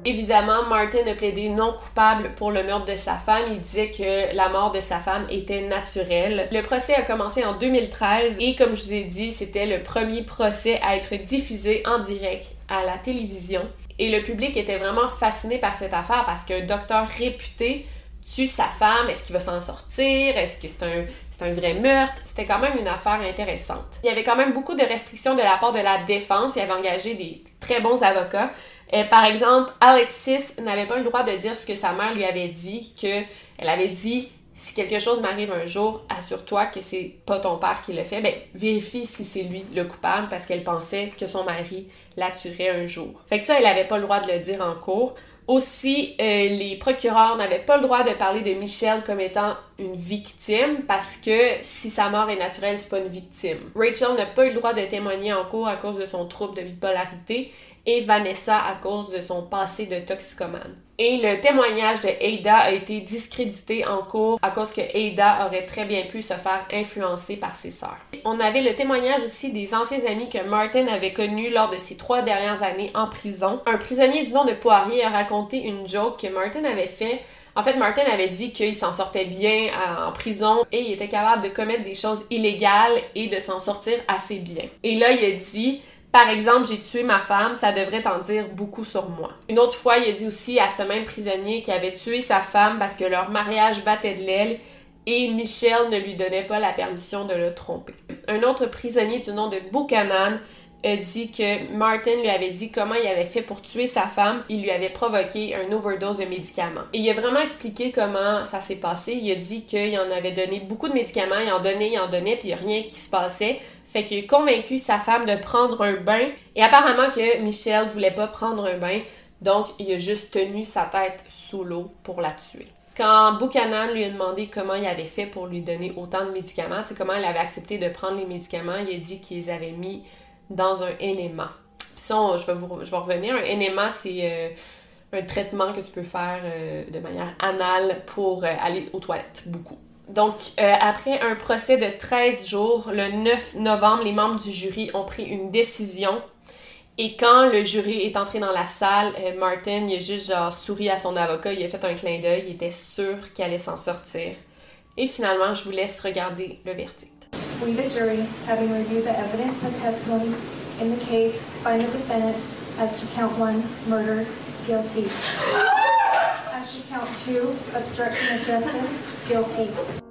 Évidemment, Martin a plaidé non coupable pour le meurtre de sa femme. Il disait que la mort de sa femme était naturelle. Le procès a commencé en 2013 et comme je vous ai dit, c'était le premier procès à être diffusé en direct à la télévision. Et le public était vraiment fasciné par cette affaire parce qu'un docteur réputé tue sa femme, est-ce qu'il va s'en sortir? Est-ce que c'est un, c'est un vrai meurtre? C'était quand même une affaire intéressante. Il y avait quand même beaucoup de restrictions de la part de la défense. Il avait engagé des très bons avocats. Euh, par exemple, Alexis n'avait pas le droit de dire ce que sa mère lui avait dit, que elle avait dit si quelque chose m'arrive un jour, assure-toi que c'est pas ton père qui le fait. Ben, vérifie si c'est lui le coupable parce qu'elle pensait que son mari la tuerait un jour. Fait que ça, elle avait pas le droit de le dire en cours. Aussi, euh, les procureurs n'avaient pas le droit de parler de Michelle comme étant une victime parce que si sa mort est naturelle, c'est pas une victime. Rachel n'a pas eu le droit de témoigner en cours à cause de son trouble de bipolarité et Vanessa à cause de son passé de toxicomane. Et le témoignage de Ada a été discrédité en cours à cause que Ada aurait très bien pu se faire influencer par ses sœurs. On avait le témoignage aussi des anciens amis que Martin avait connus lors de ses trois dernières années en prison. Un prisonnier du nom de Poirier a raconté une joke que Martin avait fait en fait, Martin avait dit qu'il s'en sortait bien en prison et il était capable de commettre des choses illégales et de s'en sortir assez bien. Et là, il a dit par exemple, j'ai tué ma femme, ça devrait en dire beaucoup sur moi. Une autre fois, il a dit aussi à ce même prisonnier qu'il avait tué sa femme parce que leur mariage battait de l'aile et Michel ne lui donnait pas la permission de le tromper. Un autre prisonnier du nom de Buchanan a dit que Martin lui avait dit comment il avait fait pour tuer sa femme. Il lui avait provoqué un overdose de médicaments. Et il a vraiment expliqué comment ça s'est passé. Il a dit qu'il en avait donné beaucoup de médicaments, il en donnait, il en donnait, puis il n'y a rien qui se passait. Fait qu'il a convaincu sa femme de prendre un bain. Et apparemment que Michel voulait pas prendre un bain. Donc, il a juste tenu sa tête sous l'eau pour la tuer. Quand Buchanan lui a demandé comment il avait fait pour lui donner autant de médicaments, comment il avait accepté de prendre les médicaments, il a dit qu'ils avait mis dans un enema. Puis ça, je, vais revenir. Un enema, c'est euh, un traitement que tu peux faire euh, de manière anale pour euh, aller aux toilettes, beaucoup. Donc, euh, après un procès de 13 jours, le 9 novembre, les membres du jury ont pris une décision. Et quand le jury est entré dans la salle, euh, Martin, il a juste genre souri à son avocat, il a fait un clin d'œil, il était sûr qu'il allait s'en sortir. Et finalement, je vous laisse regarder le verdict. We, the jury, having reviewed the evidence and testimony in the case, find the defendant as to count one, murder, guilty. As to count two, obstruction of justice, guilty.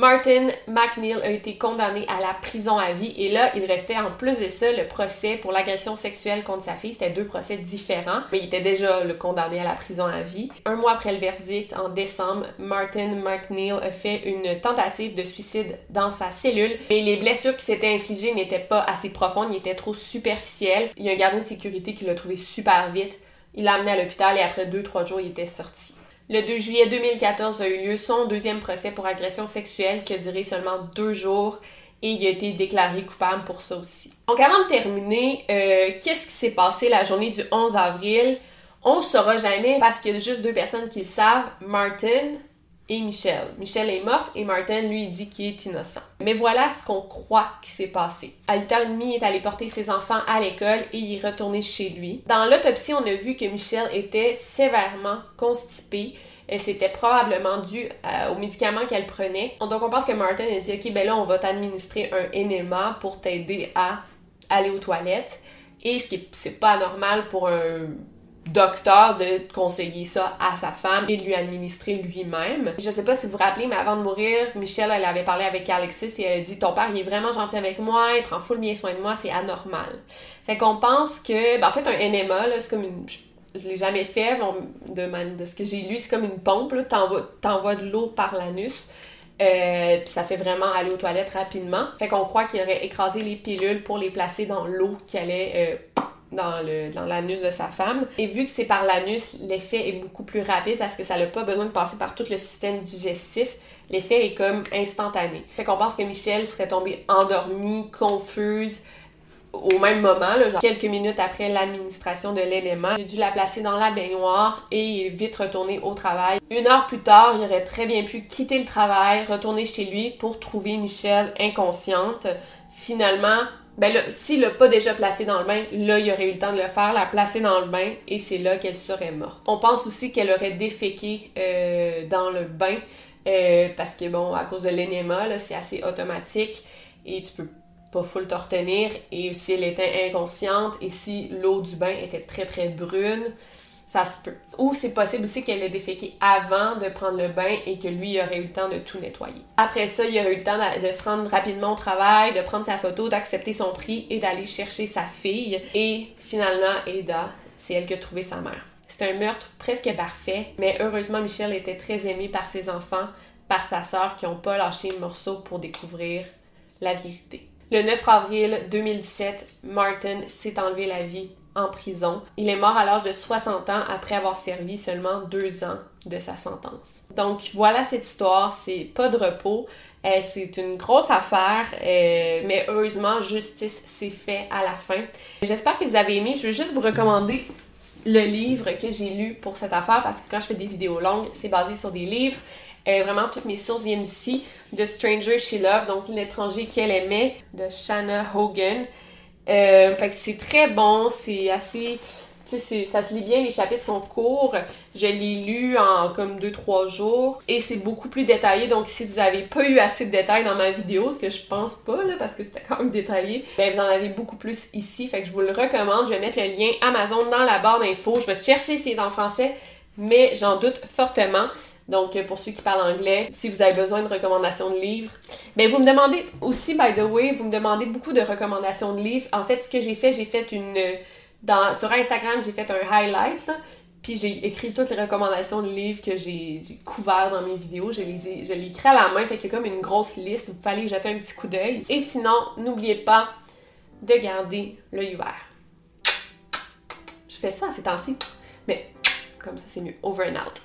Martin McNeil a été condamné à la prison à vie et là, il restait en plus de ça le procès pour l'agression sexuelle contre sa fille. C'était deux procès différents, mais il était déjà le condamné à la prison à vie. Un mois après le verdict, en décembre, Martin McNeil a fait une tentative de suicide dans sa cellule, mais les blessures qui s'étaient infligées n'étaient pas assez profondes, ils étaient trop superficielles. Il y a un gardien de sécurité qui l'a trouvé super vite. Il l'a amené à l'hôpital et après deux, trois jours, il était sorti. Le 2 juillet 2014 a eu lieu son deuxième procès pour agression sexuelle qui a duré seulement deux jours et il a été déclaré coupable pour ça aussi. Donc avant de terminer, euh, qu'est-ce qui s'est passé la journée du 11 avril? On ne saura jamais parce qu'il y a juste deux personnes qui le savent, Martin et Michelle. Michelle est morte et Martin lui dit qu'il est innocent. Mais voilà ce qu'on croit qui s'est passé. À 8h30, il est allé porter ses enfants à l'école et il est retourné chez lui. Dans l'autopsie, on a vu que Michelle était sévèrement constipée. C'était probablement dû euh, aux médicaments qu'elle prenait. Donc on pense que Martin a dit OK, ben là, on va t'administrer un enema pour t'aider à aller aux toilettes. Et ce qui c'est pas normal pour un docteur de conseiller ça à sa femme et de lui administrer lui-même. Je sais pas si vous vous rappelez, mais avant de mourir, Michelle, elle avait parlé avec Alexis et elle a dit Ton père, il est vraiment gentil avec moi, il prend full bien soin de moi, c'est anormal. Fait qu'on pense que, ben, en fait, un là, c'est comme une. Je l'ai jamais fait, de, de ce que j'ai lu, c'est comme une pompe, t'envoies de l'eau par l'anus. Euh, puis ça fait vraiment aller aux toilettes rapidement. Fait qu'on croit qu'il aurait écrasé les pilules pour les placer dans l'eau qui allait euh, dans le dans l'anus de sa femme. Et vu que c'est par l'anus, l'effet est beaucoup plus rapide parce que ça n'a pas besoin de passer par tout le système digestif. L'effet est comme instantané. Fait qu'on pense que Michelle serait tombée endormie, confuse, au même moment, là, genre quelques minutes après l'administration de l'élément. Il a dû la placer dans la baignoire et vite retourner au travail. Une heure plus tard, il aurait très bien pu quitter le travail, retourner chez lui pour trouver Michelle inconsciente. Finalement, ben là, s'il l'a pas déjà placé dans le bain, là, il aurait eu le temps de le faire, la placer dans le bain, et c'est là qu'elle serait morte. On pense aussi qu'elle aurait déféqué euh, dans le bain, euh, parce que, bon, à cause de l'énéma, c'est assez automatique, et tu peux pas full te retenir, et si elle était inconsciente, et si l'eau du bain était très très brune, Ça se peut. Ou c'est possible aussi qu'elle ait déféqué avant de prendre le bain et que lui aurait eu le temps de tout nettoyer. Après ça, il aurait eu le temps de se rendre rapidement au travail, de prendre sa photo, d'accepter son prix et d'aller chercher sa fille. Et finalement, Ada, c'est elle qui a trouvé sa mère. C'est un meurtre presque parfait, mais heureusement, Michel était très aimé par ses enfants, par sa sœur qui n'ont pas lâché le morceau pour découvrir la vérité. Le 9 avril 2017, Martin s'est enlevé la vie en prison. Il est mort à l'âge de 60 ans après avoir servi seulement deux ans de sa sentence. Donc voilà cette histoire, c'est pas de repos, euh, c'est une grosse affaire, euh, mais heureusement justice s'est fait à la fin. J'espère que vous avez aimé, je veux juste vous recommander le livre que j'ai lu pour cette affaire parce que quand je fais des vidéos longues, c'est basé sur des livres. Euh, vraiment, toutes mes sources viennent d'ici, de Stranger She Loved, donc l'étranger qu'elle aimait, de Shanna Hogan. Euh, fait que c'est très bon, c'est assez. Tu sais, ça se lit bien, les chapitres sont courts. Je l'ai lu en comme 2-3 jours et c'est beaucoup plus détaillé. Donc, si vous avez pas eu assez de détails dans ma vidéo, ce que je pense pas, parce que c'était quand même détaillé, ben, vous en avez beaucoup plus ici. Fait que je vous le recommande. Je vais mettre le lien Amazon dans la barre d'infos. Je vais chercher si c'est en français, mais j'en doute fortement. Donc, pour ceux qui parlent anglais, si vous avez besoin de recommandations de livres, mais ben, vous me demandez aussi, by the way, vous me demandez beaucoup de recommandations de livres. En fait, ce que j'ai fait, j'ai fait une. Dans, sur Instagram, j'ai fait un highlight, puis j'ai écrit toutes les recommandations de livres que j'ai couverts dans mes vidéos. Je les, ai, je les écris à la main, fait qu'il y a comme une grosse liste. Vous pouvez aller jeter un petit coup d'œil. Et sinon, n'oubliez pas de garder l'œil ouvert. Je fais ça ces temps-ci, mais comme ça, c'est mieux. Over and out.